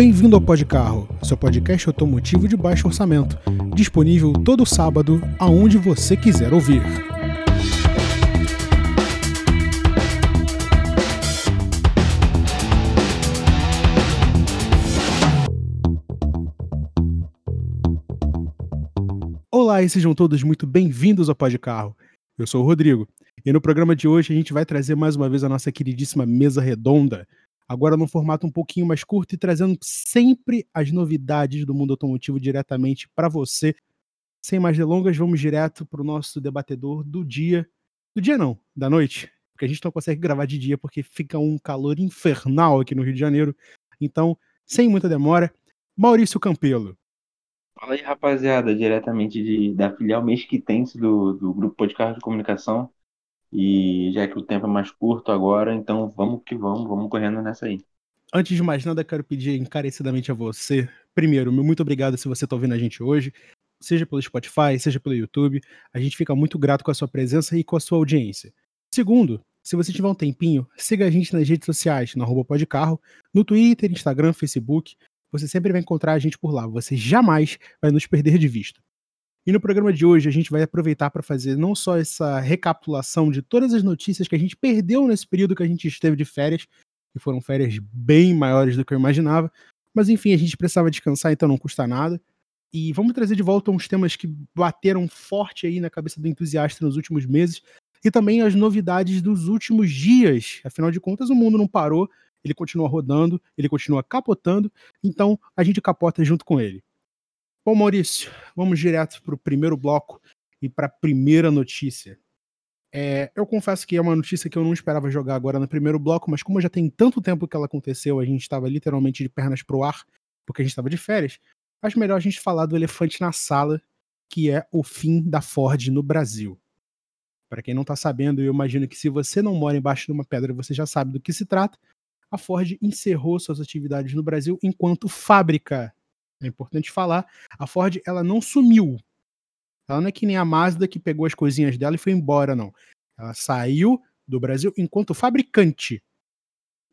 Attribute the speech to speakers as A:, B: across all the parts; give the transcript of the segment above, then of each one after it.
A: Bem-vindo ao Pod Carro, seu podcast automotivo de baixo orçamento, disponível todo sábado, aonde você quiser ouvir. Olá e sejam todos muito bem-vindos ao Pod Carro. Eu sou o Rodrigo e no programa de hoje a gente vai trazer mais uma vez a nossa queridíssima mesa redonda, agora num formato um pouquinho mais curto e trazendo sempre as novidades do mundo automotivo diretamente para você. Sem mais delongas, vamos direto para o nosso debatedor do dia. Do dia não, da noite, porque a gente não consegue gravar de dia porque fica um calor infernal aqui no Rio de Janeiro. Então, sem muita demora, Maurício Campelo.
B: Fala aí, rapaziada, diretamente de, da filial Mesquitense do, do Grupo Podcast de Comunicação. E já que o tempo é mais curto agora, então vamos que vamos, vamos correndo nessa aí.
A: Antes de mais nada, quero pedir encarecidamente a você, primeiro, meu muito obrigado se você está ouvindo a gente hoje, seja pelo Spotify, seja pelo YouTube. A gente fica muito grato com a sua presença e com a sua audiência. Segundo, se você tiver um tempinho, siga a gente nas redes sociais, no arroba podcarro, no Twitter, Instagram, Facebook. Você sempre vai encontrar a gente por lá. Você jamais vai nos perder de vista. E no programa de hoje a gente vai aproveitar para fazer não só essa recapitulação de todas as notícias que a gente perdeu nesse período que a gente esteve de férias, que foram férias bem maiores do que eu imaginava, mas enfim, a gente precisava descansar, então não custa nada. E vamos trazer de volta uns temas que bateram forte aí na cabeça do entusiasta nos últimos meses e também as novidades dos últimos dias. Afinal de contas, o mundo não parou, ele continua rodando, ele continua capotando, então a gente capota junto com ele. Bom, Maurício, vamos direto para o primeiro bloco e para a primeira notícia. É, eu confesso que é uma notícia que eu não esperava jogar agora no primeiro bloco, mas como já tem tanto tempo que ela aconteceu, a gente estava literalmente de pernas pro ar, porque a gente estava de férias, acho melhor a gente falar do elefante na sala, que é o fim da Ford no Brasil. Para quem não está sabendo, eu imagino que se você não mora embaixo de uma pedra, você já sabe do que se trata. A Ford encerrou suas atividades no Brasil enquanto fábrica é importante falar, a Ford ela não sumiu. Ela não é que nem a Mazda que pegou as coisinhas dela e foi embora, não. Ela saiu do Brasil enquanto fabricante.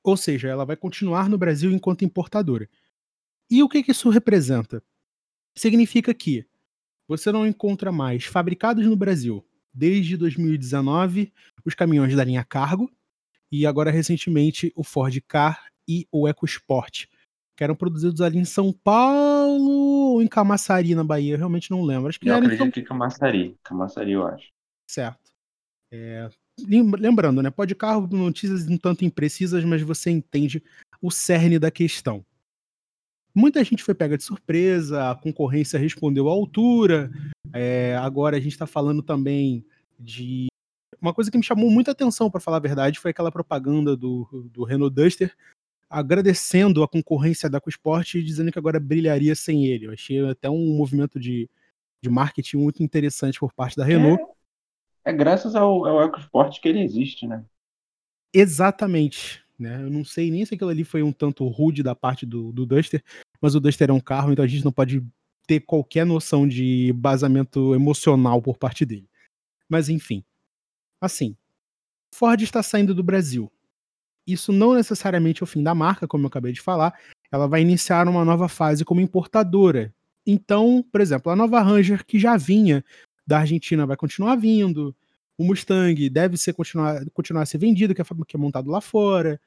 A: Ou seja, ela vai continuar no Brasil enquanto importadora. E o que, que isso representa? Significa que você não encontra mais fabricados no Brasil desde 2019 os caminhões da linha Cargo e agora recentemente o Ford Car e o EcoSport que eram produzidos ali em São Paulo ou em Camaçari, na Bahia, eu realmente não lembro. Acho que
B: eu
A: era
B: acredito em que Camaçari, Camaçari eu acho.
A: Certo. É, lembrando, né, pode carro, notícias um tanto imprecisas, mas você entende o cerne da questão. Muita gente foi pega de surpresa, a concorrência respondeu à altura. É, agora a gente está falando também de uma coisa que me chamou muita atenção, para falar a verdade, foi aquela propaganda do, do Renault Duster agradecendo a concorrência da EcoSport e dizendo que agora brilharia sem ele. Eu achei até um movimento de, de marketing muito interessante por parte da Renault.
B: É, é graças ao, ao EcoSport que ele existe, né?
A: Exatamente. Né? Eu não sei nem se aquilo ali foi um tanto rude da parte do, do Duster, mas o Duster é um carro, então a gente não pode ter qualquer noção de basamento emocional por parte dele. Mas enfim. Assim, Ford está saindo do Brasil isso não necessariamente é o fim da marca, como eu acabei de falar, ela vai iniciar uma nova fase como importadora. Então, por exemplo, a nova Ranger que já vinha da Argentina vai continuar vindo, o Mustang deve ser continuar, continuar a ser vendido, que é, que é montado lá fora,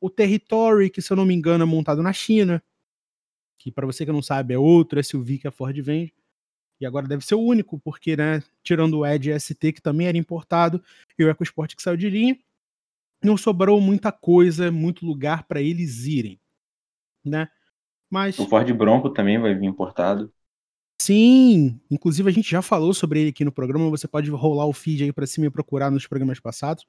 A: o Territory, que se eu não me engano é montado na China, que para você que não sabe é outro SUV que a Ford vende, e agora deve ser o único, porque, né, tirando o Edge ST, que também era importado, e o EcoSport que saiu de linha, não sobrou muita coisa, muito lugar para eles irem, né? Mas
B: o Ford Bronco também vai vir importado.
A: Sim, inclusive a gente já falou sobre ele aqui no programa, você pode rolar o feed aí para cima e procurar nos programas passados.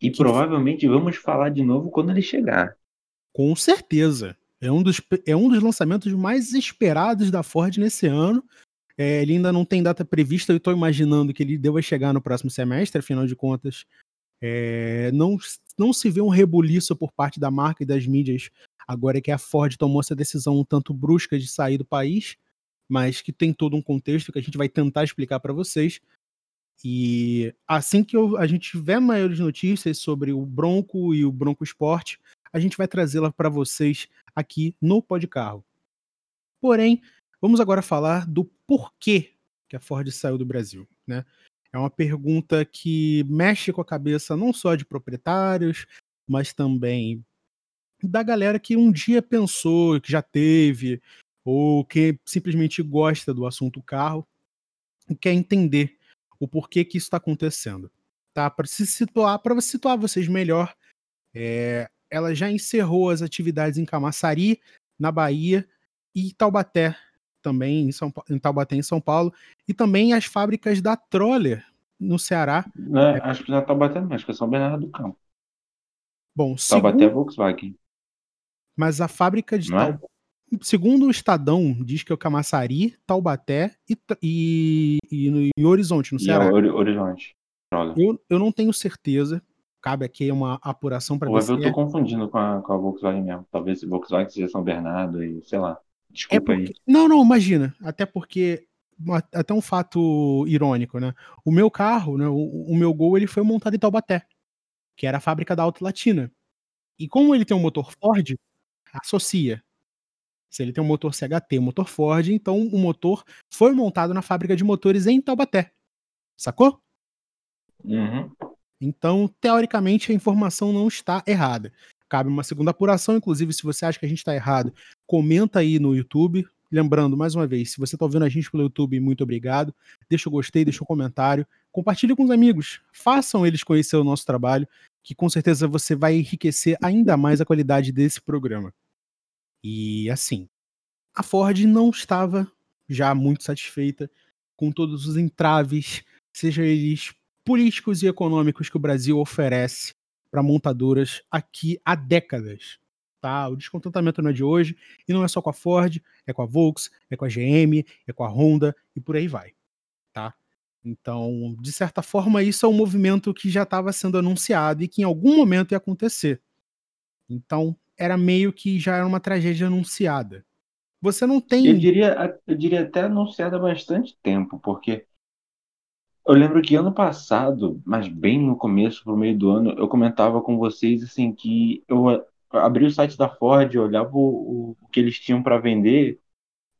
B: E que... provavelmente vamos falar de novo quando ele chegar.
A: Com certeza. É um dos, é um dos lançamentos mais esperados da Ford nesse ano. É, ele ainda não tem data prevista, eu estou imaginando que ele deva chegar no próximo semestre, afinal de contas, é, não, não se vê um rebuliço por parte da marca e das mídias agora que a Ford tomou essa decisão um tanto brusca de sair do país, mas que tem todo um contexto que a gente vai tentar explicar para vocês. E assim que eu, a gente tiver maiores notícias sobre o Bronco e o Bronco Sport, a gente vai trazê-la para vocês aqui no Podcarro. Porém, vamos agora falar do porquê que a Ford saiu do Brasil, né? É uma pergunta que mexe com a cabeça não só de proprietários, mas também da galera que um dia pensou, que já teve, ou que simplesmente gosta do assunto carro e quer entender o porquê que isso está acontecendo. Tá? Para se situar, para situar vocês melhor, é, ela já encerrou as atividades em Camaçari, na Bahia, e Taubaté, também em, São, em Taubaté, em São Paulo, e também as fábricas da Troller, no Ceará.
B: Não, é, acho que não é Taubaté, não, acho que é São Bernardo do Campo.
A: Bom,
B: Taubaté é
A: segundo,
B: Volkswagen.
A: mas a fábrica de
B: é?
A: Taubaté, segundo o Estadão, diz que é o Camaçari, Taubaté e, e, e, e Horizonte, no
B: E é
A: Ceará.
B: Hori- Horizonte. Droga.
A: Eu, eu não tenho certeza, cabe aqui uma apuração para ver
B: eu
A: é.
B: confundindo com a, com a Volkswagen mesmo. Talvez Volkswagen seja São Bernardo e sei lá.
A: É
B: Desculpa
A: porque.
B: aí.
A: Não, não, imagina. Até porque. Até um fato irônico, né? O meu carro, né? O, o meu Gol, ele foi montado em Taubaté, que era a fábrica da Auto Latina. E como ele tem um motor Ford, associa. Se ele tem um motor CHT, um motor Ford, então o motor foi montado na fábrica de motores em Taubaté. Sacou?
B: Uhum.
A: Então, teoricamente, a informação não está errada. Cabe uma segunda apuração, inclusive, se você acha que a gente está errado, comenta aí no YouTube. Lembrando, mais uma vez, se você está ouvindo a gente pelo YouTube, muito obrigado. Deixa o gostei, deixa o comentário. Compartilhe com os amigos. Façam eles conhecer o nosso trabalho, que com certeza você vai enriquecer ainda mais a qualidade desse programa. E assim, a Ford não estava já muito satisfeita com todos os entraves, seja eles políticos e econômicos que o Brasil oferece para montadoras aqui há décadas. Tá? O descontentamento não é de hoje e não é só com a Ford, é com a Volks, é com a GM, é com a Honda e por aí vai. Tá? Então, de certa forma, isso é um movimento que já estava sendo anunciado e que em algum momento ia acontecer. Então, era meio que já era uma tragédia anunciada. Você não
B: Eu
A: tem.
B: diria, eu diria até anunciado há bastante tempo, porque eu lembro que ano passado, mas bem no começo, pro meio do ano, eu comentava com vocês assim que eu abri o site da Ford, eu olhava o, o- o que eles tinham para vender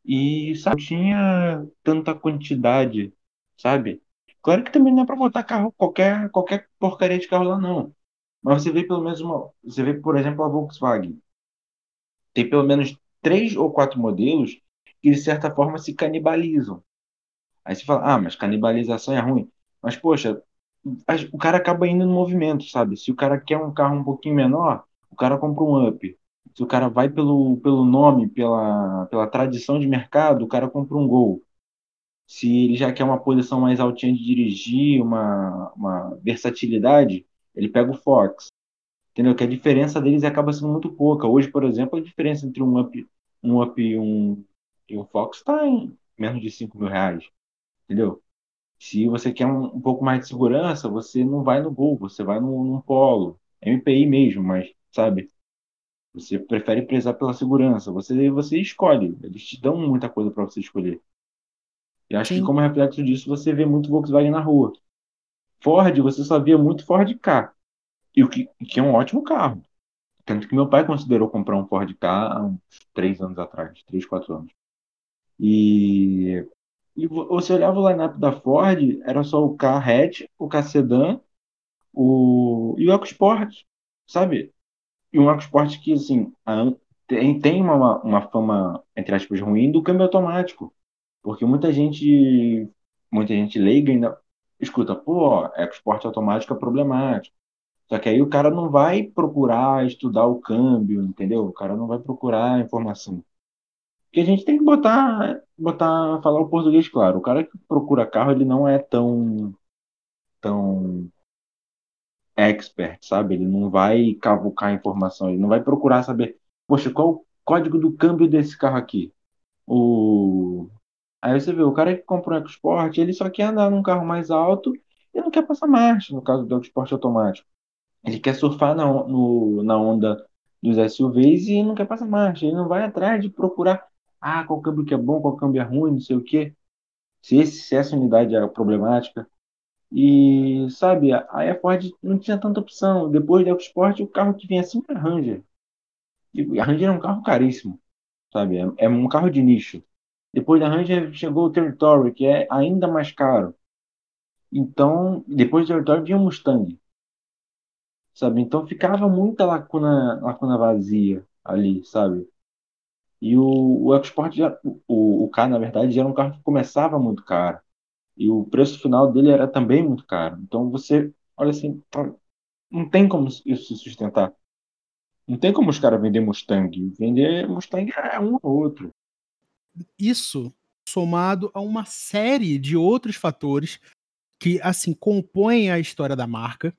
B: e sabe, não tinha tanta quantidade, sabe? Claro que também não é para botar carro qualquer qualquer porcaria de carro lá não. Mas você vê pelo menos uma, você vê, por exemplo, a Volkswagen. Tem pelo menos três ou quatro modelos que de certa forma se canibalizam. Aí você fala, ah, mas canibalização é ruim. Mas, poxa, o cara acaba indo no movimento, sabe? Se o cara quer um carro um pouquinho menor, o cara compra um Up. Se o cara vai pelo, pelo nome, pela, pela tradição de mercado, o cara compra um Gol. Se ele já quer uma posição mais altinha de dirigir, uma, uma versatilidade, ele pega o Fox. Entendeu? Que a diferença deles acaba sendo muito pouca. Hoje, por exemplo, a diferença entre um Up, um Up e um, e um Fox está em menos de 5 mil reais. Entendeu? Se você quer um, um pouco mais de segurança, você não vai no Gol, você vai num, num Polo, MPI mesmo, mas, sabe? Você prefere prezar pela segurança. Você, você escolhe. Eles te dão muita coisa para você escolher. E acho que
A: Sim.
B: como reflexo disso, você vê muito Volkswagen na rua. Ford, você só via muito Ford K. E o que, que é um ótimo carro. Tanto que meu pai considerou comprar um Ford K há uns três anos atrás, três, quatro anos. E, e vo- você olhava o line-up da Ford, era só o K hatch, o K sedã, o, e o EcoSport, sabe? E um EcoSport que, assim, a- tem, tem uma, uma fama, entre aspas, ruim do câmbio automático. Porque muita gente, muita gente leiga ainda escuta, pô, EcoSport automático é problemático. Só que aí o cara não vai procurar estudar o câmbio, entendeu? O cara não vai procurar informação. Porque a gente tem que botar, botar, falar o português claro. O cara que procura carro, ele não é tão, tão expert, sabe? Ele não vai cavucar informação, ele não vai procurar saber, poxa, qual o código do câmbio desse carro aqui? O... Aí você vê, o cara que comprou um EcoSport, ele só quer andar num carro mais alto e não quer passar marcha, no caso do EcoSport automático. Ele quer surfar na, no- na onda dos SUVs e não quer passar marcha. Ele não vai atrás de procurar, ah, qual câmbio que é bom, qual câmbio é ruim, não sei o quê. Se, esse, se essa unidade é problemática. E, sabe, aí a Ford não tinha tanta opção. Depois do EcoSport, o carro que vinha assim era Ranger. E a Ranger é um carro caríssimo, sabe? É, é um carro de nicho. Depois da Ranger chegou o Territory, que é ainda mais caro. Então, depois do Territory vinha o Mustang, sabe? Então ficava muita lacuna, lacuna vazia ali, sabe? E o, o EcoSport, já, o, o K, na verdade, era um carro que começava muito caro. E o preço final dele era também muito caro. Então você, olha assim, não tem como isso se sustentar. Não tem como os caras vender Mustang. Vender Mustang é um ou outro.
A: Isso somado a uma série de outros fatores que, assim, compõem a história da marca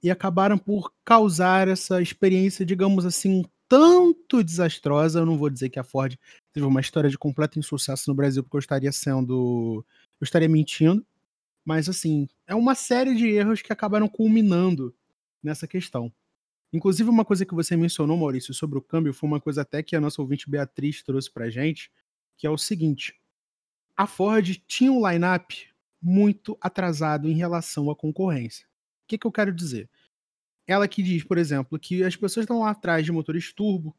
A: e acabaram por causar essa experiência, digamos assim, tanto desastrosa. Eu não vou dizer que a Ford teve uma história de completo insucesso no Brasil, porque eu estaria sendo. Eu estaria mentindo. Mas, assim, é uma série de erros que acabaram culminando nessa questão. Inclusive, uma coisa que você mencionou, Maurício, sobre o câmbio, foi uma coisa até que a nossa ouvinte Beatriz trouxe pra gente, que é o seguinte: a Ford tinha um line-up muito atrasado em relação à concorrência. O que, que eu quero dizer? Ela que diz, por exemplo, que as pessoas estão lá atrás de motores turbo,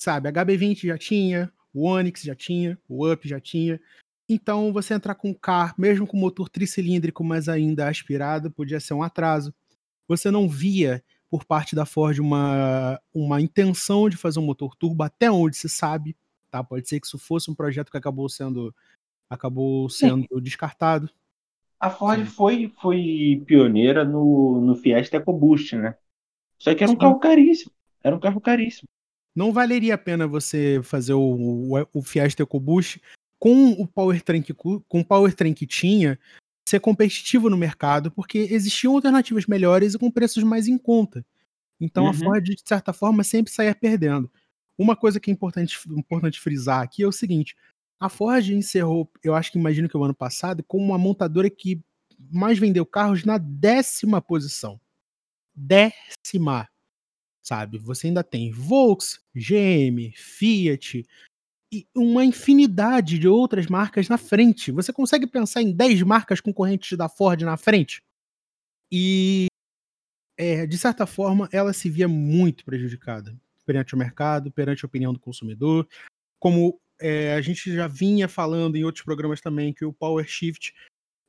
A: sabe? A HB20 já tinha, o Onix já tinha, o Up já tinha. Então, você entrar com um carro, mesmo com motor tricilíndrico, mas ainda aspirado, podia ser um atraso. Você não via por parte da Ford uma, uma intenção de fazer um motor turbo, até onde se sabe. Tá? Pode ser que isso fosse um projeto que acabou sendo, acabou sendo Sim. descartado.
B: A Ford foi, foi pioneira no, no Fiesta EcoBoost, né? Só que era um Sim. carro caríssimo. Era um carro caríssimo.
A: Não valeria a pena você fazer o, o, o Fiesta EcoBoost com o powertrain que, com o powertrain que tinha, ser competitivo no mercado, porque existiam alternativas melhores e com preços mais em conta. Então uhum. a Ford, de certa forma, sempre saía perdendo. Uma coisa que é importante, importante frisar aqui é o seguinte: a Ford encerrou, eu acho que imagino que o ano passado, como uma montadora que mais vendeu carros na décima posição. Décima. Sabe? Você ainda tem Volks, GM, Fiat e uma infinidade de outras marcas na frente. Você consegue pensar em 10 marcas concorrentes da Ford na frente? E, é, de certa forma, ela se via muito prejudicada perante o mercado, perante a opinião do consumidor. Como é, a gente já vinha falando em outros programas também que o Power Shift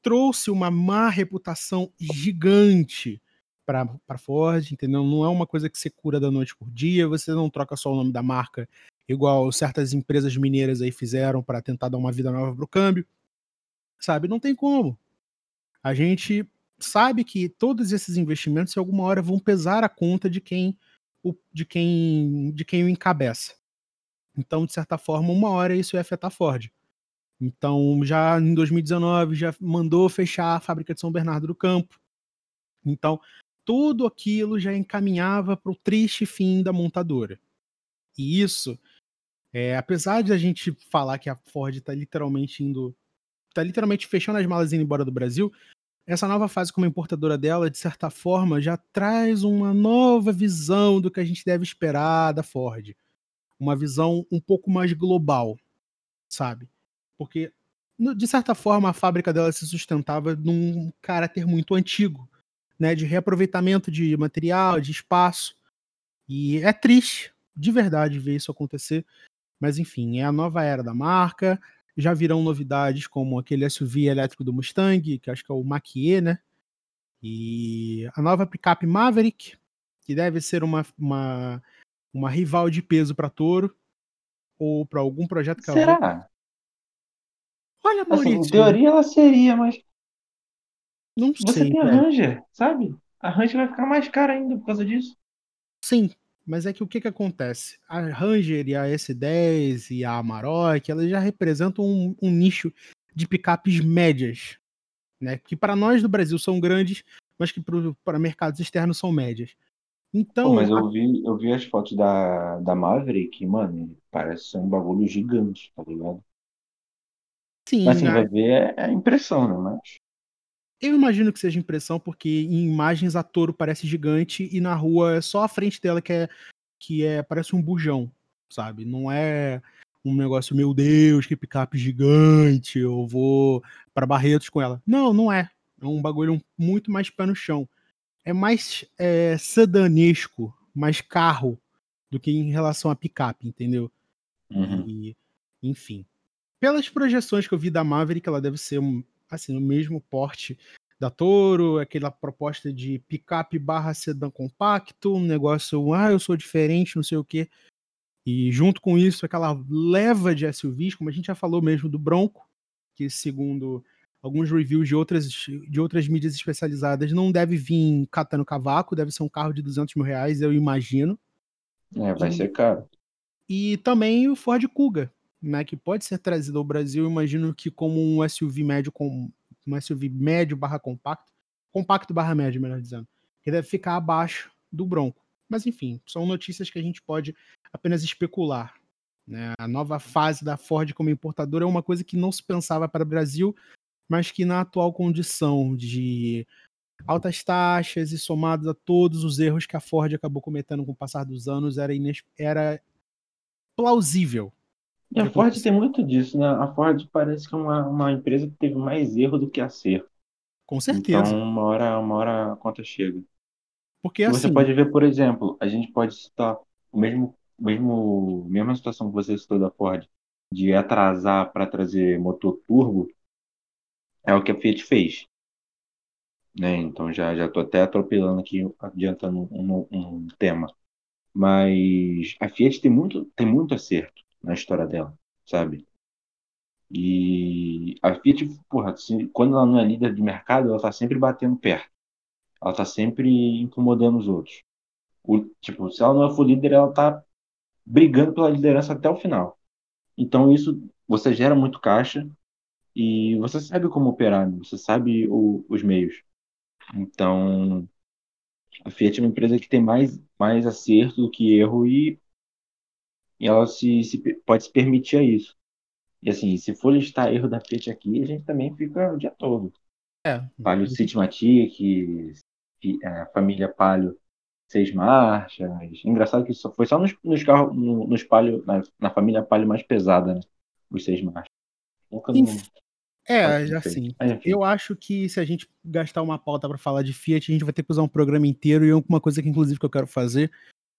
A: trouxe uma má reputação gigante para Ford, entendeu? Não é uma coisa que você cura da noite por dia, você não troca só o nome da marca, igual certas empresas mineiras aí fizeram para tentar dar uma vida nova para o câmbio. Sabe? Não tem como. A gente sabe que todos esses investimentos, em alguma hora, vão pesar a conta de quem o, de quem de quem o encabeça. Então, de certa forma, uma hora isso ia afetar a Ford. Então, já em 2019, já mandou fechar a fábrica de São Bernardo do Campo. Então, tudo aquilo já encaminhava para o triste fim da montadora. E isso, é, apesar de a gente falar que a Ford está literalmente indo. está literalmente fechando as malas e indo embora do Brasil, essa nova fase como importadora dela, de certa forma, já traz uma nova visão do que a gente deve esperar da Ford uma visão um pouco mais global, sabe? Porque, de certa forma, a fábrica dela se sustentava num caráter muito antigo, né? De reaproveitamento de material, de espaço. E é triste, de verdade, ver isso acontecer. Mas, enfim, é a nova era da marca. Já virão novidades como aquele SUV elétrico do Mustang, que acho que é o Mach-E, né? E a nova picape Maverick, que deve ser uma, uma uma rival de peso para Toro ou para algum projeto que
B: Será? ela
A: Olha, Maurício.
B: Assim, em teoria ela seria, mas
A: não
B: você
A: sei,
B: tem a Ranger, sabe? A Ranger vai ficar mais cara ainda por causa disso.
A: Sim, mas é que o que que acontece? A Ranger e a S10 e a Amarok, elas já representam um, um nicho de picapes médias, né? Que para nós do Brasil são grandes, mas que para mercados externos são médias. Então.
B: Pô, mas eu vi, eu vi as fotos da, da Maverick, mano, parece ser um bagulho gigante, tá ligado?
A: Sim,
B: mas assim, a... vai ver é, é impressão, né? Mas...
A: Eu imagino que seja impressão, porque em imagens a Toro parece gigante e na rua é só a frente dela que é que é parece um bujão, sabe? Não é um negócio, meu Deus, que picape gigante, eu vou para Barretos com ela. Não, não é. É um bagulho muito mais pé no chão é mais é, sedanesco, mais carro, do que em relação a picape, entendeu?
B: Uhum.
A: E, enfim. Pelas projeções que eu vi da Maverick, ela deve ser assim, o mesmo porte da Toro, aquela proposta de picape barra sedã compacto, um negócio, ah, eu sou diferente, não sei o quê. E junto com isso, aquela leva de SUVs, como a gente já falou mesmo do Bronco, que segundo alguns reviews de outras, de outras mídias especializadas, não deve vir catando cavaco, deve ser um carro de 200 mil reais, eu imagino.
B: É, vai
A: e,
B: ser caro.
A: E também o Ford Kuga, né, que pode ser trazido ao Brasil, imagino que como um SUV médio com um SUV médio barra compacto, compacto barra médio, melhor dizendo, que deve ficar abaixo do Bronco. Mas enfim, são notícias que a gente pode apenas especular. Né? A nova fase da Ford como importadora é uma coisa que não se pensava para o Brasil, mas que na atual condição de altas taxas e somados a todos os erros que a Ford acabou cometendo com o passar dos anos, era, era plausível
B: e a Ford tem muito disso, né? A Ford parece que é uma, uma empresa que teve mais erro do que acerto.
A: Com certeza.
B: Então, uma hora, uma hora a conta chega.
A: Porque assim.
B: Você pode ver, por exemplo, a gente pode citar o mesmo, mesmo, mesma situação que você citou da Ford, de atrasar para trazer motor turbo, é o que a Fiat fez. Né? Então já já estou até atropelando aqui, adiantando um, um, tema. Mas a Fiat tem muito, tem muito acerto na história dela, sabe? E a Fiat, porra, assim, quando ela não é líder de mercado, ela tá sempre batendo perto. Ela tá sempre incomodando os outros. O, tipo, se ela não for líder, ela tá brigando pela liderança até o final. Então isso você gera muito caixa e você sabe como operar, né? você sabe o, os meios. Então a Fiat é uma empresa que tem mais mais acerto do que erro e e ela se, se, pode se permitir a isso. E assim, se for listar erro da Fiat aqui, a gente também fica o dia todo.
A: É.
B: Palio Citmatic, a família Palio seis marchas. Engraçado que só, foi só nos, nos carros, no, nos Palio, na, na, família Palio mais pesada, né? Os seis marchas.
A: Nunca não, é, assim, eu acho que se a gente gastar uma pauta para falar de Fiat, a gente vai ter que usar um programa inteiro e uma coisa que inclusive que eu quero fazer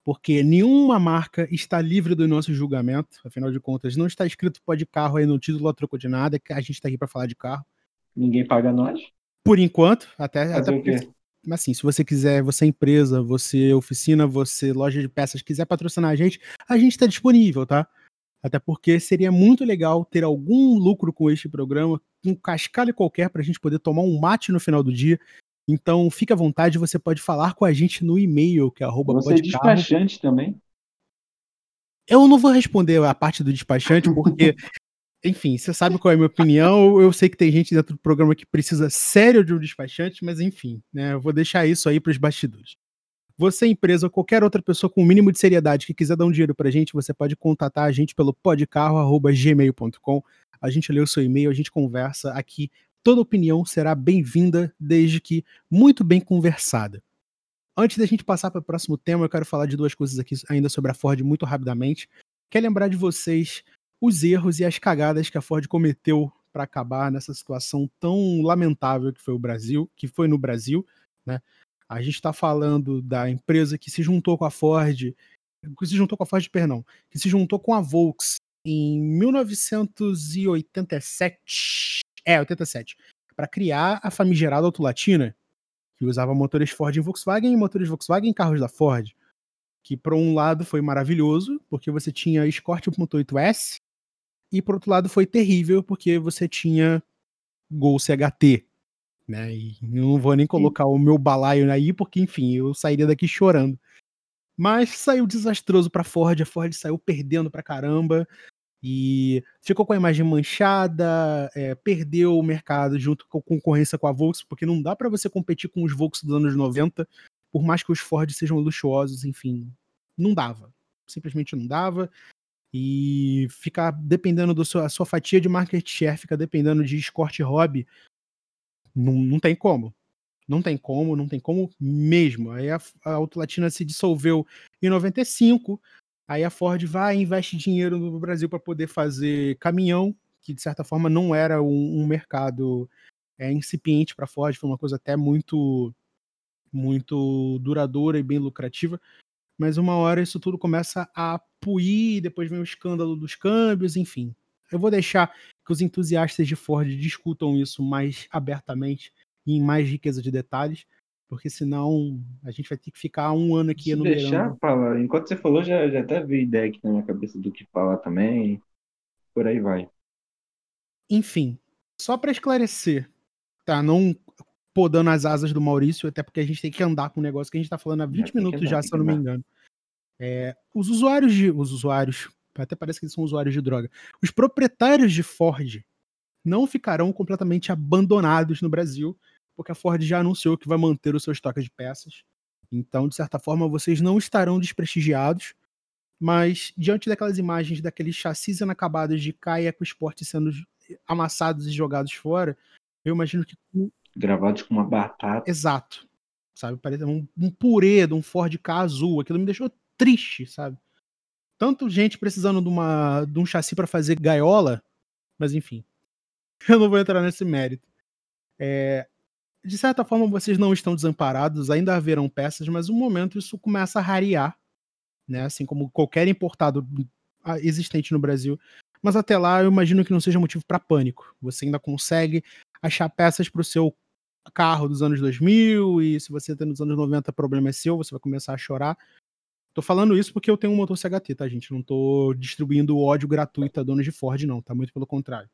A: porque nenhuma marca está livre do nosso julgamento, afinal de contas, não está escrito pode carro aí no título a troco de nada, que a gente está aqui para falar de carro.
B: Ninguém paga nós?
A: Por enquanto, até, até porque, mas assim, se você quiser, você é empresa, você é oficina, você loja de peças, quiser patrocinar a gente, a gente está disponível, tá? Até porque seria muito legal ter algum lucro com este programa, um cascalho qualquer para a gente poder tomar um mate no final do dia então, fique à vontade, você pode falar com a gente no e-mail, que é arroba
B: Você é despachante também?
A: Eu não vou responder a parte do despachante, porque, enfim, você sabe qual é a minha opinião. Eu sei que tem gente dentro do programa que precisa sério de um despachante, mas enfim, né? Eu vou deixar isso aí para os bastidores. Você, empresa ou qualquer outra pessoa com o um mínimo de seriedade que quiser dar um dinheiro pra gente, você pode contatar a gente pelo podcarro.gmail.com. A gente lê o seu e-mail, a gente conversa aqui Toda opinião será bem-vinda, desde que muito bem conversada. Antes da gente passar para o próximo tema, eu quero falar de duas coisas aqui ainda sobre a Ford muito rapidamente. Quero lembrar de vocês os erros e as cagadas que a Ford cometeu para acabar nessa situação tão lamentável que foi o Brasil, que foi no Brasil, né? A gente está falando da empresa que se juntou com a Ford, que se juntou com a Ford, perdão, que se juntou com a Volks em 1987 é, 87. Para criar a famigerada Autolatina, que usava motores Ford em Volkswagen e motores Volkswagen em carros da Ford. Que, por um lado, foi maravilhoso, porque você tinha Escort 1.8S, e, por outro lado, foi terrível, porque você tinha Gol CHT. Né? E não vou nem colocar o meu balaio aí, porque, enfim, eu sairia daqui chorando. Mas saiu desastroso para Ford, a Ford saiu perdendo pra caramba e ficou com a imagem manchada, é, perdeu o mercado junto com a concorrência com a Volkswagen, porque não dá para você competir com os Volkswagen dos anos 90, por mais que os Ford sejam luxuosos, enfim, não dava. Simplesmente não dava. E ficar dependendo da sua, sua fatia de market share, fica dependendo de escort hobby, não, não tem como. Não tem como, não tem como mesmo. Aí a, a Autolatina se dissolveu em 95, Aí a Ford vai e investe dinheiro no Brasil para poder fazer caminhão, que de certa forma não era um, um mercado é, incipiente para a Ford, foi uma coisa até muito muito duradoura e bem lucrativa. mas uma hora isso tudo começa a puir, depois vem o escândalo dos câmbios, enfim. Eu vou deixar que os entusiastas de Ford discutam isso mais abertamente e em mais riqueza de detalhes, porque senão a gente vai ter que ficar um ano aqui enumerando.
B: deixar falar, enquanto você falou, já, já até veio ideia aqui na minha cabeça do que falar também. Por aí vai.
A: Enfim, só para esclarecer, tá? Não podando as asas do Maurício, até porque a gente tem que andar com o negócio que a gente tá falando há 20
B: tem que
A: minutos
B: andar,
A: já, se eu não me engano. É, os usuários de. Os usuários. Até parece que eles são usuários de droga. Os proprietários de Ford não ficarão completamente abandonados no Brasil, porque a Ford já anunciou que vai manter o seu estoque de peças. Então, de certa forma, vocês não estarão desprestigiados. Mas, diante daquelas imagens daqueles chassis inacabados de Kai EcoSport sendo amassados e jogados fora, eu imagino que
B: Gravados com uma batata.
A: Exato. Sabe? Parece um, um purê de um Ford K azul. Aquilo me deixou triste, sabe? Tanto gente precisando de, uma, de um chassi para fazer gaiola, mas enfim. Eu não vou entrar nesse mérito. É, de certa forma, vocês não estão desamparados, ainda haverão peças, mas no momento isso começa a rarear, né? Assim como qualquer importado existente no Brasil. Mas até lá, eu imagino que não seja motivo para pânico. Você ainda consegue achar peças para o seu carro dos anos 2000 e se você tem nos anos 90 problema é seu, você vai começar a chorar. Tô falando isso porque eu tenho um motor CHT, tá, gente? Não tô distribuindo ódio gratuito a donos de Ford, não, tá? Muito pelo contrário.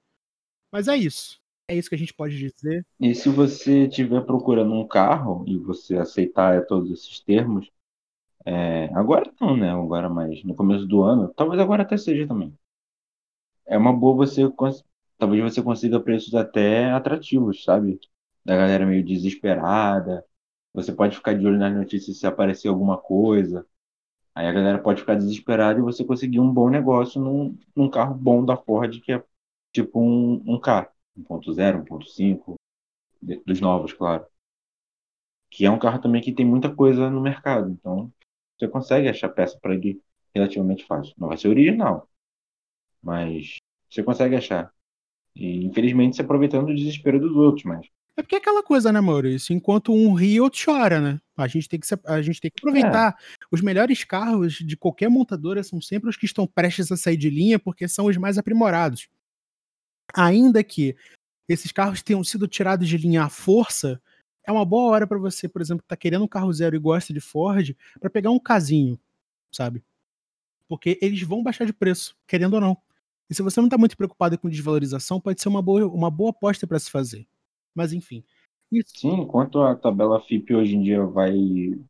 A: Mas é isso. É isso que a gente pode dizer.
B: E se você estiver procurando um carro e você aceitar todos esses termos, é, agora não, né? Agora mais no começo do ano, talvez agora até seja também. É uma boa você, talvez você consiga preços até atrativos, sabe? Da galera meio desesperada. Você pode ficar de olho nas notícias se aparecer alguma coisa. Aí a galera pode ficar desesperada e você conseguir um bom negócio num, num carro bom da Ford, que é tipo um, um K, 1.0, 1.5, de- dos novos, claro. Que é um carro também que tem muita coisa no mercado. Então, você consegue achar peça para ele relativamente fácil. Não vai ser original, mas você consegue achar. E infelizmente se aproveitando do desespero dos outros, mas
A: É porque é aquela coisa, né, Maurício? Enquanto um ri, outro chora, né? A gente tem que, a gente tem que aproveitar. Os melhores carros de qualquer montadora são sempre os que estão prestes a sair de linha, porque são os mais aprimorados. Ainda que esses carros tenham sido tirados de linha à força, é uma boa hora para você, por exemplo, que tá querendo um carro zero e gosta de Ford, para pegar um casinho, sabe? Porque eles vão baixar de preço, querendo ou não. E se você não tá muito preocupado com desvalorização, pode ser uma boa, uma boa aposta para se fazer. Mas enfim.
B: Sim, enquanto a tabela FIP hoje em dia vai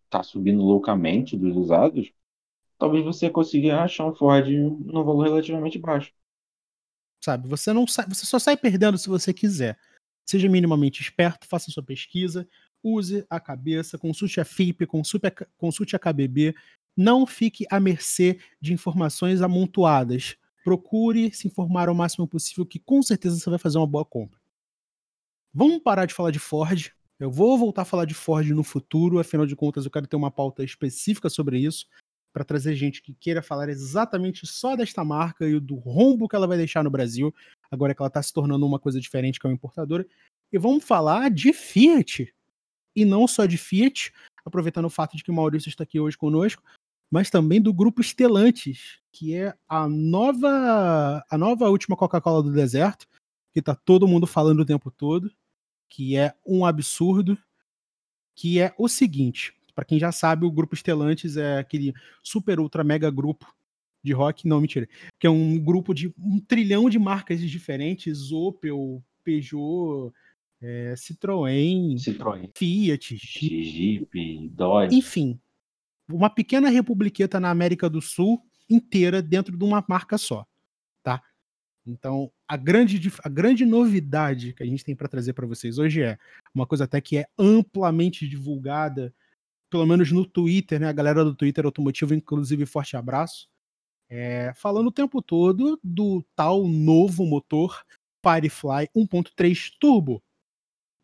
B: estar subindo loucamente dos usados, talvez você consiga achar um Ford num valor relativamente baixo.
A: sabe? Você não sai, você só sai perdendo se você quiser. Seja minimamente esperto, faça sua pesquisa, use a cabeça, consulte a FIP, consulte a, consulte a KBB, não fique à mercê de informações amontoadas. Procure se informar o máximo possível, que com certeza você vai fazer uma boa compra. Vamos parar de falar de Ford. Eu vou voltar a falar de Ford no futuro, afinal de contas, eu quero ter uma pauta específica sobre isso, para trazer gente que queira falar exatamente só desta marca e do rombo que ela vai deixar no Brasil, agora que ela está se tornando uma coisa diferente, que é uma importadora. E vamos falar de Fiat. E não só de Fiat, aproveitando o fato de que o Maurício está aqui hoje conosco, mas também do grupo Stellantis, que é a nova a nova última Coca-Cola do deserto, que tá todo mundo falando o tempo todo, que é um absurdo, que é o seguinte, para quem já sabe, o grupo Stellantis é aquele super ultra mega grupo de rock, não, mentira, que é um grupo de um trilhão de marcas diferentes, Opel, Peugeot, é, Citroën,
B: Citroën,
A: Fiat, Jeep,
B: Dodge.
A: enfim, uma pequena republiqueta na América do Sul inteira dentro de uma marca só? Então, a grande, a grande novidade que a gente tem para trazer para vocês hoje é uma coisa até que é amplamente divulgada, pelo menos no Twitter, né? A galera do Twitter automotivo, inclusive, forte abraço. É, falando o tempo todo do tal novo motor Firefly 1.3 Turbo.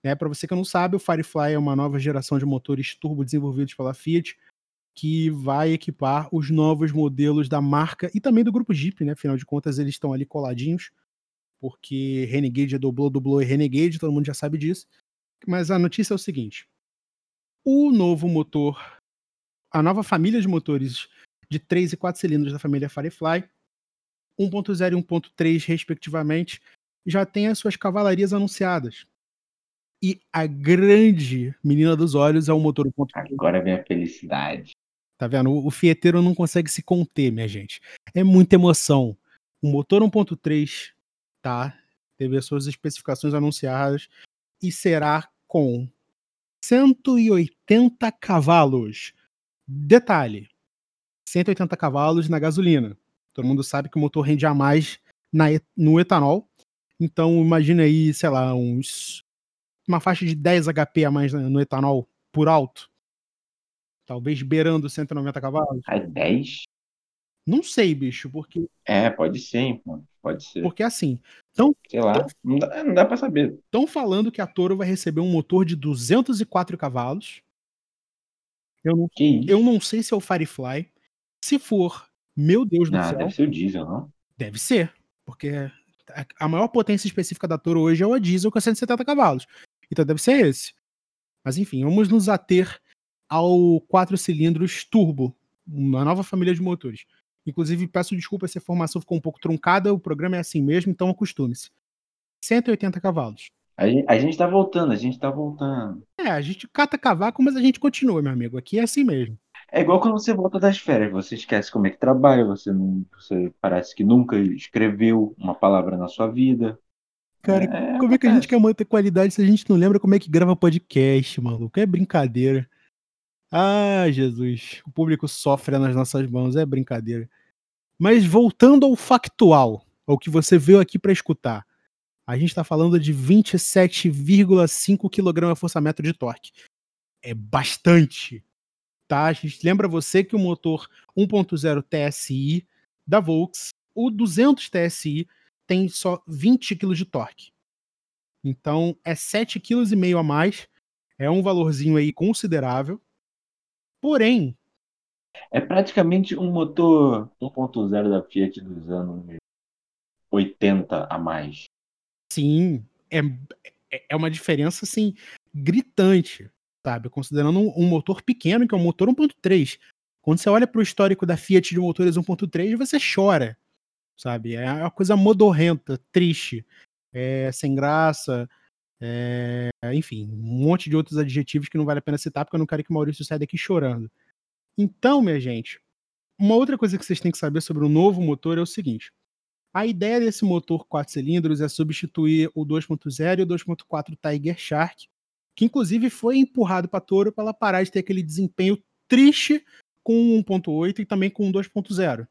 A: Né, para você que não sabe, o Firefly é uma nova geração de motores turbo desenvolvidos pela Fiat que vai equipar os novos modelos da marca e também do grupo Jeep, né? Afinal de contas, eles estão ali coladinhos, porque Renegade é dublou, dublou e Renegade, todo mundo já sabe disso. Mas a notícia é o seguinte: o novo motor a nova família de motores de 3 e 4 cilindros da família Firefly, 1.0 e 1.3 respectivamente, já tem as suas cavalarias anunciadas. E a grande menina dos olhos é o motor 1.3.
B: Agora vem a felicidade.
A: Tá vendo? O fieteiro não consegue se conter, minha gente. É muita emoção. O motor 1.3, tá? Teve as suas especificações anunciadas e será com 180 cavalos. Detalhe: 180 cavalos na gasolina. Todo mundo sabe que o motor rende a mais na, no etanol. Então, imagina aí, sei lá, uns. Uma faixa de 10 HP a mais no etanol por alto. Talvez beirando 190 cavalos.
B: A 10?
A: Não sei, bicho, porque.
B: É, pode ser. Pode ser.
A: Porque assim. Então,
B: Sei lá. Não dá, não dá pra saber.
A: Estão falando que a Toro vai receber um motor de 204 cavalos. Eu não, eu não sei se é o Firefly. Se for, meu Deus do
B: Ah,
A: céu,
B: deve ser o diesel, não?
A: deve ser. Porque a- maior potência específica da Toro hoje é o a diesel com 170 cavalos. Então deve ser esse. Mas enfim, vamos nos ater ao 4 cilindros turbo, uma nova família de motores. Inclusive, peço desculpa se a informação ficou um pouco truncada, o programa é assim mesmo, então acostume-se. 180 cavalos.
B: A gente, a gente tá voltando, a gente tá voltando.
A: É, a gente cata cavaco, mas a gente continua, meu amigo. Aqui é assim mesmo.
B: É igual quando você volta das férias, você esquece como é que trabalha, você não, você parece que nunca escreveu uma palavra na sua vida.
A: Cara,
B: É,
A: como é que a gente quer manter qualidade se a gente não lembra como é que grava podcast, maluco? É brincadeira. Ah, Jesus. O público sofre nas nossas mãos, é brincadeira. Mas voltando ao factual, ao que você veio aqui para escutar. A gente tá falando de 27,5 kgfm de torque. É bastante. Tá? A gente lembra você que o motor 1.0 TSI da Volks, o 200 TSI tem só 20 kg de torque. Então é 7,5 kg a mais. É um valorzinho aí considerável. Porém,
B: É praticamente um motor 1.0 da Fiat dos anos 80 a mais.
A: sim, é, é- é uma diferença assim gritante, sabe? Considerando um, um motor pequeno, que é um motor 1.3. Quando você olha para o histórico da Fiat de motores 1.3, você chora, sabe? É uma coisa modorrenta, triste, é, sem graça, é, enfim, um monte de outros adjetivos que não vale a pena citar, porque eu não quero que o Maurício saia daqui chorando. Então, minha gente, uma outra coisa que vocês têm que saber sobre o novo motor é o seguinte: a ideia desse motor 4 cilindros é substituir o 2.0 e o 2.4 Tiger Shark, que inclusive foi empurrado para Toro para ela parar de ter aquele desempenho triste com o 1.8 e também com o 2.0.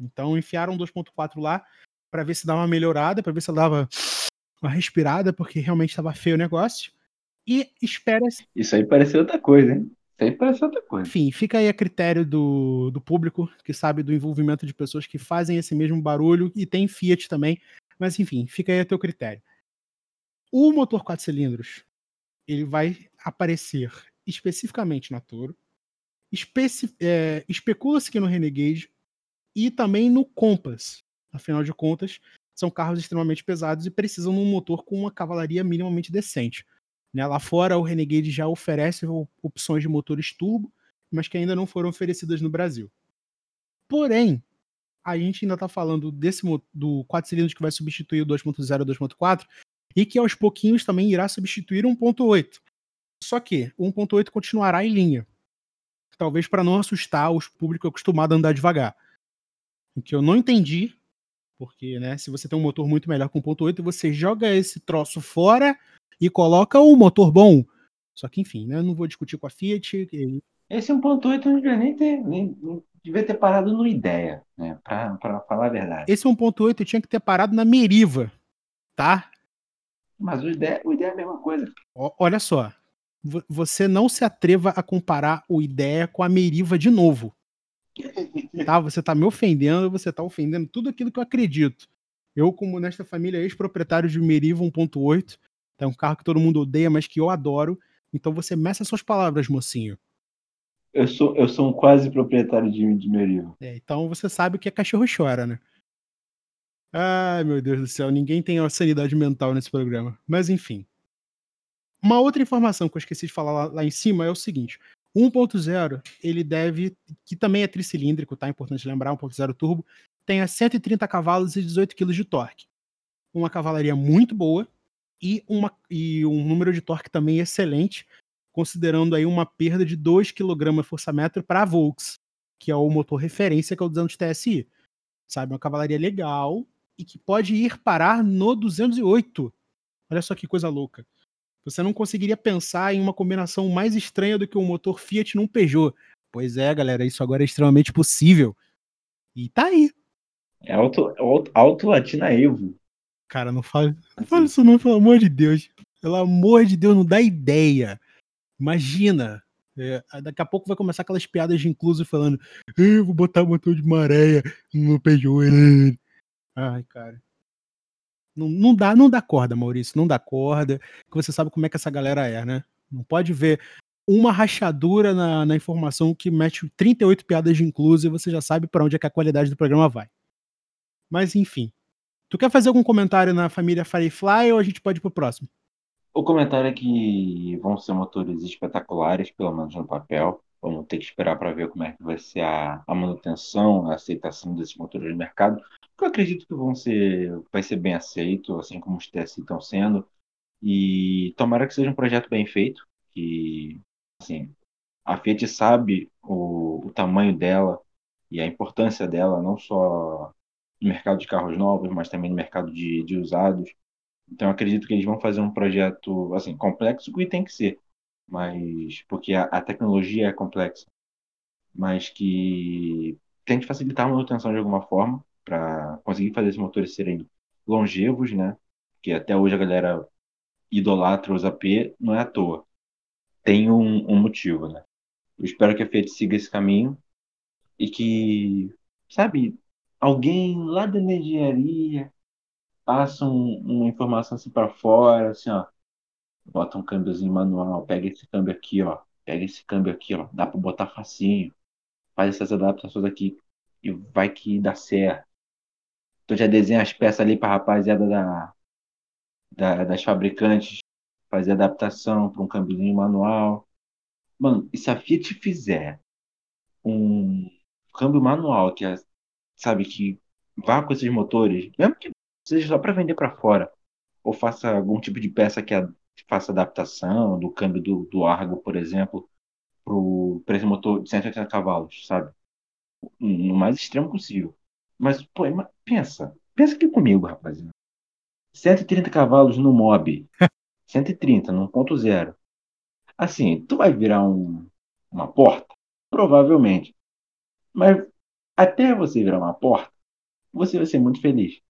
A: Então enfiaram o 2.4 lá para ver se dava uma melhorada, para ver se ela dava uma respirada, porque realmente estava feio o negócio. E espera-se
B: Isso aí pareceu outra coisa, hein? Isso aí pareceu outra coisa.
A: enfim, fica aí a critério do, do público, que sabe do envolvimento de pessoas que fazem esse mesmo barulho, e tem Fiat também, mas enfim, fica aí a teu critério. O motor 4 cilindros, ele vai aparecer especificamente na Toro, é, especula-se que no Renegade, e também no Compass. Afinal de contas, são carros extremamente pesados e precisam de um motor com uma cavalaria minimamente decente. Né? Lá fora, o Renegade já oferece opções de motores turbo, mas que ainda não foram oferecidas no Brasil. Porém, a gente ainda está falando desse do 4 cilindros que vai substituir o 2.0 e o 2.4 e que aos pouquinhos também irá substituir o 1.8. Só que o 1.8 continuará em linha. Talvez para não assustar os públicos acostumados a andar devagar. O que eu não entendi, porque né, se você tem um motor muito melhor o 1.8, você joga esse troço fora e coloca o motor bom. Só que enfim, né, não vou discutir com a Fiat. e-
B: Esse 1.8 não devia nem ter, nem, devia ter parado no ideia, né? Pra, pra falar a verdade.
A: Esse 1.8 tinha que ter parado na Meriva, tá?
B: Mas o ideia, o ideia é a mesma coisa.
A: Ó, Olha só, vo- você não se atreva a comparar o Ideia com a Meriva de novo. Tá? Você tá me ofendendo, você tá ofendendo tudo aquilo que eu acredito. Eu, como nesta família ex-proprietário de Meriva 1.8, é um carro que todo mundo odeia, mas que eu adoro. Então você meça suas palavras, mocinho.
B: Eu sou, eu sou um quase proprietário de, de Meriva.
A: É, então você sabe o que é cachorro chora, né? Ai, meu Deus do céu, ninguém tem a sanidade mental nesse programa. Mas enfim. Uma outra informação que eu esqueci de falar lá, lá em cima é o seguinte: 1.0, ele deve, que também é tricilíndrico, tá? Importante lembrar, 1.0 turbo, tem a 130 cavalos e 18 kg de torque. Uma cavalaria muito boa e, uma, e um número de torque também excelente, considerando aí uma perda de 2 kg força-metro para a Volks, que é o motor referência que é o 200 TSI. Sabe, uma cavalaria legal e que pode ir parar no 208. Olha só que coisa louca. Você não conseguiria pensar em uma combinação mais estranha do que um motor Fiat num Peugeot. Pois é, galera, isso agora é extremamente possível. E tá aí.
B: É Auto, auto, auto Latina Evo.
A: Cara, não fale, não fale isso não, pelo amor de Deus. Pelo amor de Deus, não dá ideia. Imagina. É, daqui a pouco vai começar aquelas piadas de incluso falando eu vou botar motor de maréia no Peugeot. Ai, cara. Não, não, dá, não dá corda, Maurício, não dá corda, que você sabe como é que essa galera é, né? Não pode ver uma rachadura na, na informação que mete 38 piadas de incluso e você já sabe para onde é que a qualidade do programa vai. Mas enfim. Tu quer fazer algum comentário na família Firefly ou a gente pode ir pro próximo?
B: O comentário é que vão ser motores espetaculares, pelo menos no papel. Vamos ter que esperar para ver como é que vai ser a, a manutenção, a aceitação desses motores no mercado. Eu acredito que vão ser, vai ser bem aceito, assim como os TSI estão sendo. E tomara que seja um projeto bem feito, que assim, a Fiat sabe o, o tamanho dela e a importância dela, não só no mercado de carros novos, mas também no mercado de, de usados. Então acredito que eles vão fazer um projeto assim complexo e tem que ser mas porque a, a tecnologia é complexa, mas que tem que facilitar a manutenção de alguma forma para conseguir fazer esses motores serem longevos, né? Que até hoje a galera idolatra os AP, não é à toa. Tem um, um motivo, né? Eu espero que a Fiat siga esse caminho e que, sabe, alguém lá da engenharia passa um, uma informação assim para fora, assim, ó, bota um câmbiozinho manual, pega esse câmbio aqui, ó, pega esse câmbio aqui, ó, dá para botar facinho, faz essas adaptações aqui e vai que dá certo. Tu já desenha as peças ali para rapaziada da, da, das fabricantes fazer adaptação para um câmbiozinho manual. Mano, e se a Fiat fizer um câmbio manual que é, sabe que vá com esses motores, mesmo que seja só para vender para fora, ou faça algum tipo de peça que a, faça adaptação do câmbio do, do Argo, por exemplo, para esse motor de 180 cavalos, sabe? No mais extremo possível. Mas, pô, pensa. Pensa aqui comigo, rapaziada. 130 cavalos no mob. 130 no ponto zero. Assim, tu vai virar um, uma porta? Provavelmente. Mas até você virar uma porta, você vai ser muito feliz.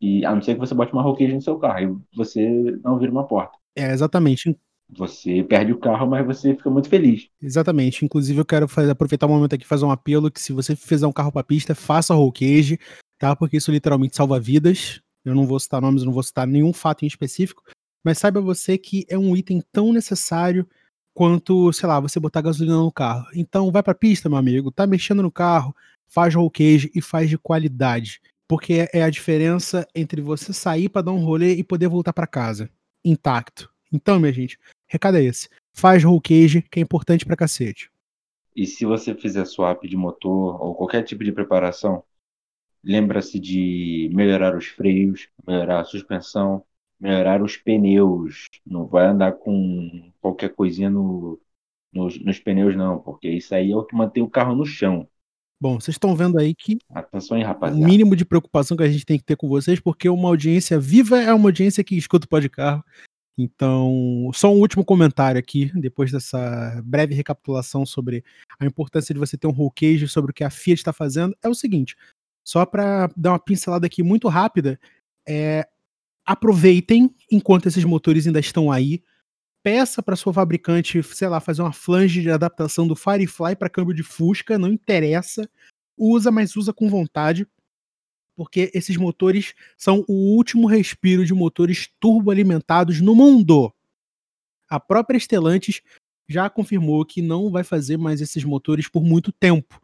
B: E a não ser que você bote uma roqueja no seu carro e você não vira uma porta.
A: É, exatamente.
B: Você perde o carro, mas você fica muito feliz.
A: Exatamente. Inclusive, eu quero fazer, aproveitar o momento aqui e fazer um apelo que se você fizer um carro para pista, faça cage, tá? Porque isso literalmente salva vidas. Eu não vou citar nomes, não vou citar nenhum fato em específico, mas saiba você que é um item tão necessário quanto, sei lá, você botar gasolina no carro. Então, vai pra pista, meu amigo, tá mexendo no carro, faz roll cage e faz de qualidade. Porque é a diferença entre você sair para dar um rolê e poder voltar para casa intacto. Então, minha gente, recado é esse. Faz roll cage, que é importante pra cacete.
B: E se você fizer swap de motor ou qualquer tipo de preparação, lembra-se de melhorar os freios, melhorar a suspensão, melhorar os pneus. Não vai andar com qualquer coisinha no, nos, nos pneus, não, porque isso aí é o que mantém o carro no chão.
A: Bom, vocês estão vendo aí que
B: Atenção rapaziada.
A: o mínimo de preocupação que a gente tem que ter com vocês, porque uma audiência viva é uma audiência que escuta o pó de carro. Então, só um último comentário aqui, depois dessa breve recapitulação sobre a importância de você ter um roll cage sobre o que a Fiat está fazendo, é o seguinte: só para dar uma pincelada aqui muito rápida, é, aproveitem enquanto esses motores ainda estão aí, peça para sua fabricante, sei lá, fazer uma flange de adaptação do Firefly para câmbio de Fusca, não interessa. Usa, mas usa com vontade, porque esses motores são o último respiro de motores turboalimentados no mundo. A própria Stellantis já confirmou que não vai fazer mais esses motores por muito tempo.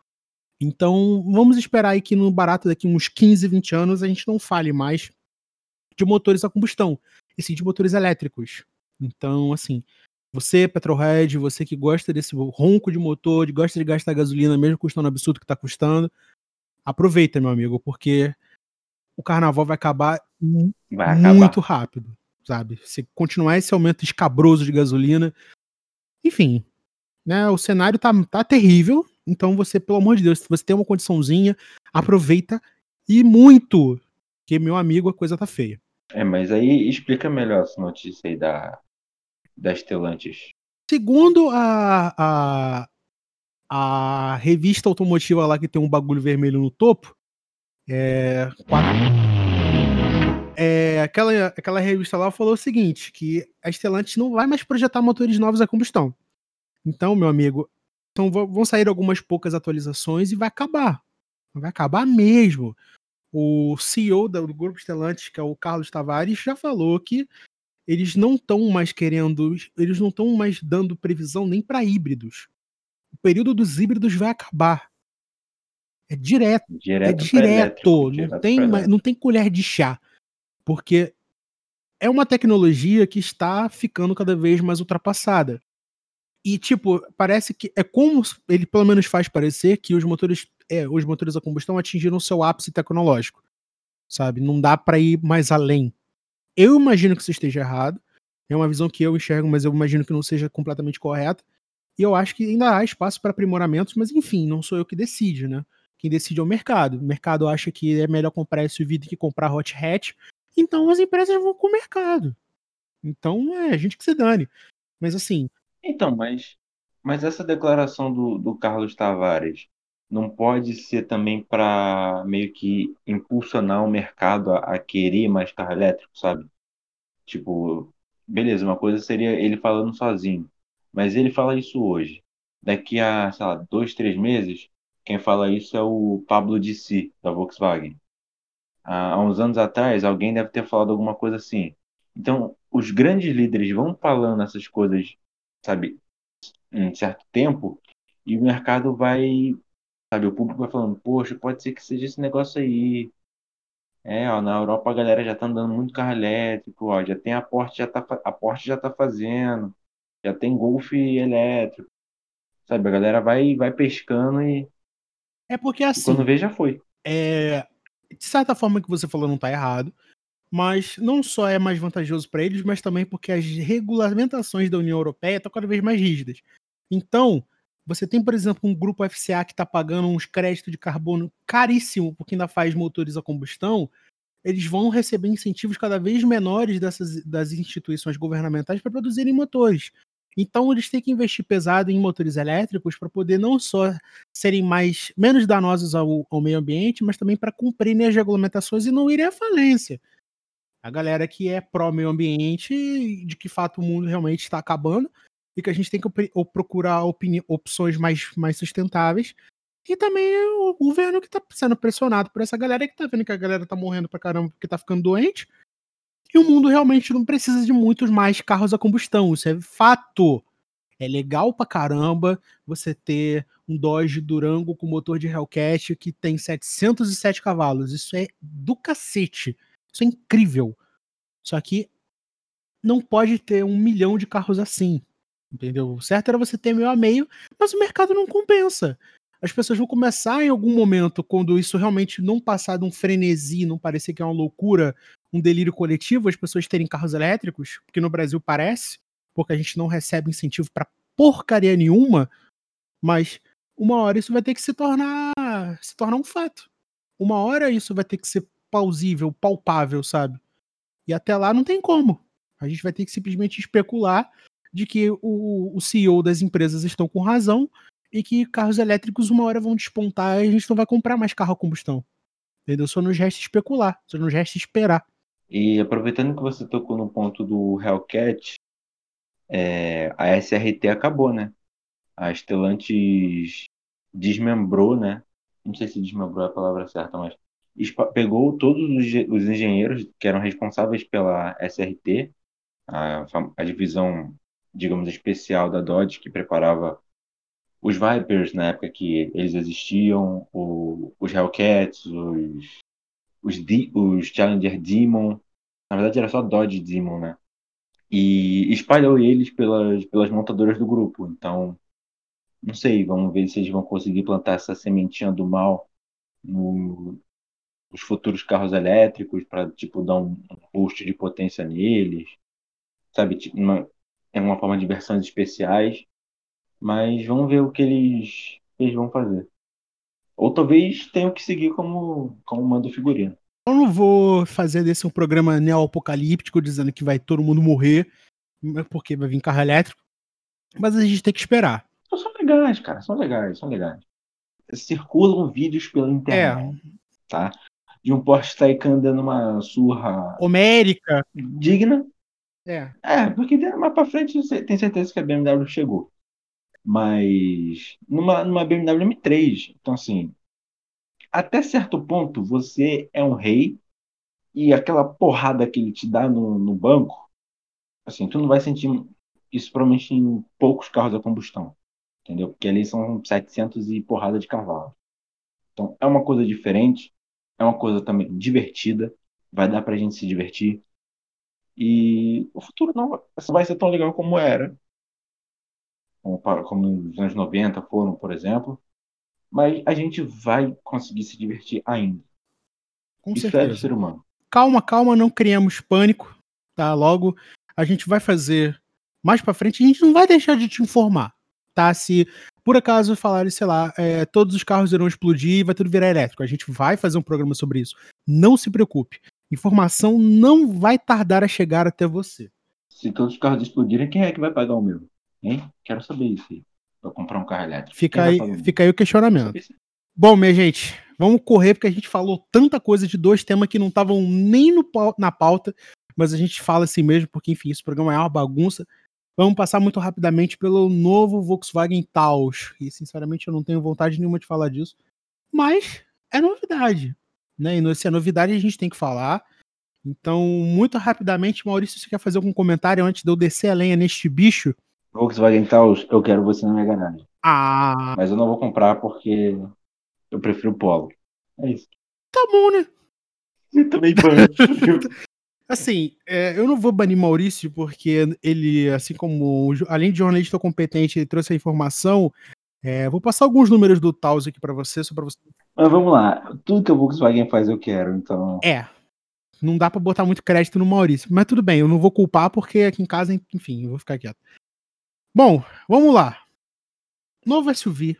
A: Então, vamos esperar aí que no barato daqui uns 15, 20 anos a gente não fale mais de motores a combustão, e sim de motores elétricos. Então, assim, Você, Petrolhead, você que gosta desse ronco de motor, gosta de gastar gasolina, mesmo custando o absurdo que está custando, aproveita, meu amigo, porque o carnaval vai acabar, vai muito acabar. rápido, sabe? Se continuar esse aumento escabroso de gasolina, enfim, né? O cenário tá, tá terrível, então você, pelo amor de Deus, se você tem uma condiçãozinha, aproveita e muito, que meu amigo a coisa tá feia.
B: É, mas aí explica melhor essa notícia aí da da Stellantis?
A: Segundo a, a, a revista automotiva lá que tem um bagulho vermelho no topo, é, quatro, é, aquela, aquela revista lá falou o seguinte, que a Stellantis não vai mais projetar motores novos a combustão. Então, meu amigo, então vão sair algumas poucas atualizações e vai acabar. Vai acabar mesmo. O CEO do grupo Stellantis, que é o Carlos Tavares, já falou que eles não estão mais querendo, eles não estão mais dando previsão nem para híbridos. O período dos híbridos vai acabar. É direto, direto é direto, não direto tem, não tem colher de chá, porque é uma tecnologia que está ficando cada vez mais ultrapassada. E tipo, parece que é como ele pelo menos faz parecer que os motores, é, os motores a combustão atingiram seu ápice tecnológico. Sabe? Não dá para ir mais além. Eu imagino que isso esteja errado. É uma visão que eu enxergo, mas eu imagino que não seja completamente correta. E eu acho que ainda há espaço para aprimoramentos, mas enfim, não sou eu que decide, né? Quem decide é o mercado. O mercado acha que é melhor comprar SUV do que comprar hot hatch. Então as empresas vão com o mercado. Então é a gente que se dane. Mas assim.
B: Então, mas, mas essa declaração do, do Carlos Tavares não pode ser também para meio que impulsionar o mercado a, a, querer mais carro elétrico, sabe? Tipo, beleza, uma coisa seria ele falando sozinho, mas ele fala isso hoje. Daqui a, sei lá, dois, três meses, quem fala isso é o Pablo Dissi, da Volkswagen. Há, uns anos atrás, alguém deve ter falado alguma coisa assim. Então, os grandes líderes vão falando essas coisas, sabe, em certo tempo, e o mercado vai Sabe, o público vai falando, poxa, pode ser que seja esse negócio aí. É, ó, na Europa a galera já tá andando muito carro elétrico, ó, já tem a Porsche já tá, a Porsche já tá fazendo, já tem Golf elétrico. Sabe, a galera vai vai pescando e
A: É porque assim,
B: quando vê já foi.
A: É, de certa forma que você falou não tá errado, mas não só é mais vantajoso para eles, mas também porque as regulamentações da União Europeia estão cada vez mais rígidas. Então, você tem, por exemplo, um grupo FCA que está pagando uns créditos de carbono caríssimo porque ainda faz motores a combustão. Eles vão receber incentivos cada vez menores dessas das instituições governamentais para produzirem motores. Então eles têm que investir pesado em motores elétricos para poder não só serem mais menos danosos ao, ao meio ambiente, mas também para cumprirem as regulamentações e não irem à falência. A galera que é pró meio ambiente, de que fato o mundo realmente está acabando, e que a gente tem que procurar opções mais, mais sustentáveis. E também o governo que está sendo pressionado por essa galera que está vendo que a galera está morrendo pra caramba porque está ficando doente. E o mundo realmente não precisa de muitos mais carros a combustão. Isso é fato. É legal pra caramba você ter um Dodge Durango com motor de Hellcat que tem 707 cavalos. Isso é do cacete. Isso é incrível. Só que não pode ter um milhão de carros assim. Entendeu? O certo era você ter meio a meio, mas o mercado não compensa. As pessoas vão começar em algum momento, quando isso realmente não passar de um frenesi, não parecer que é uma loucura, um delírio coletivo, as pessoas terem carros elétricos, porque no Brasil parece, porque a gente não recebe incentivo para porcaria nenhuma, mas uma hora isso vai ter que se tornar se tornar um fato. Uma hora isso vai ter que ser plausível, palpável, sabe? E até lá não tem como. A gente vai ter que simplesmente especular de que o, o CEO das empresas estão com razão e que carros elétricos uma hora vão despontar e a gente não vai comprar mais carro a combustão. Entendeu? Só nos resta especular, só nos resta esperar.
B: E aproveitando que você tocou no ponto do Hellcat, é, a SRT acabou, né? A Stellantis desmembrou, né? Não sei se desmembrou é a palavra certa, mas pegou todos os engenheiros que eram responsáveis pela SRT, a, a divisão digamos, especial da Dodge que preparava os Vipers na época que eles existiam, o, os Hellcats, os, os, os Challenger Demon. Na verdade era só Dodge Demon, né? e espalhou eles pelas, pelas montadoras do grupo. Então, não sei, vamos ver se eles vão conseguir plantar essa sementinha do mal no, futuros carros elétricos para tipo dar um boost de potência neles, sabe? Tipo, uma, é uma forma de versões especiais, mas vamos ver o que eles, eles vão fazer. Ou talvez tenham que seguir como, como manda o figurino.
A: Eu não vou fazer desse um programa neo-apocalíptico dizendo que vai todo mundo morrer porque vai vir carro elétrico, mas a gente tem que esperar.
B: São legais, cara, são legais, são legais. Circulam vídeos pela internet, é. tá? De um Porsche Taycan dando uma surra
A: homérica
B: digna.
A: É.
B: É, porque mais pra frente tem certeza que a BMW chegou. Mas numa, numa BMW M3, então assim, até certo ponto você é um rei e aquela porrada que ele te dá no, no banco, assim, tu não vai sentir isso provavelmente em poucos carros a combustão, entendeu? Porque ali são 700 e porrada de cavalo. Então é uma coisa diferente, é uma coisa também divertida, vai dar pra gente se divertir. E o futuro não vai ser tão legal como era, como, como nos anos 90 foram, por exemplo, mas a gente vai conseguir se divertir ainda.
A: Com Isso certeza. é do ser humano. Calma, calma, não criamos pânico, tá? Logo a gente vai fazer mais para frente, a gente não vai deixar de te informar, tá? Se por acaso falarem, sei lá, é, todos os carros irão explodir e vai tudo virar elétrico, a gente vai fazer um programa sobre isso. Não se preocupe. Informação não vai tardar a chegar até você.
B: Se todos os carros explodirem, quem é que vai pagar o meu? Hein? Quero saber isso aí. Pra comprar um carro elétrico.
A: Fica, aí, fica aí o questionamento. Bom, minha gente, vamos correr porque a gente falou tanta coisa de dois temas que não estavam nem no, na pauta, mas a gente fala assim mesmo, porque enfim, esse programa é uma bagunça. Vamos passar muito rapidamente pelo novo Volkswagen Taos. E sinceramente eu não tenho vontade nenhuma de falar disso, mas é novidade, né? E se é novidade a gente tem que falar. Então, muito rapidamente, Maurício, você quer fazer algum comentário antes de eu descer a lenha neste bicho?
B: Volkswagen Taos, eu quero você na minha garagem.
A: Ah.
B: Mas eu não vou comprar porque eu prefiro o Polo. É isso.
A: Tá bom, né?
B: Eu também banho.
A: assim, é, eu não vou banir Maurício porque ele, assim como além de jornalista competente, ele trouxe a informação. É, vou passar alguns números do Taos aqui para você, só para você.
B: Mas vamos lá. Tudo que a Volkswagen faz eu quero, então.
A: É. Não dá para botar muito crédito no Maurício, mas tudo bem. Eu não vou culpar porque aqui em casa, enfim, eu vou ficar quieto. Bom, vamos lá. Novo SUV,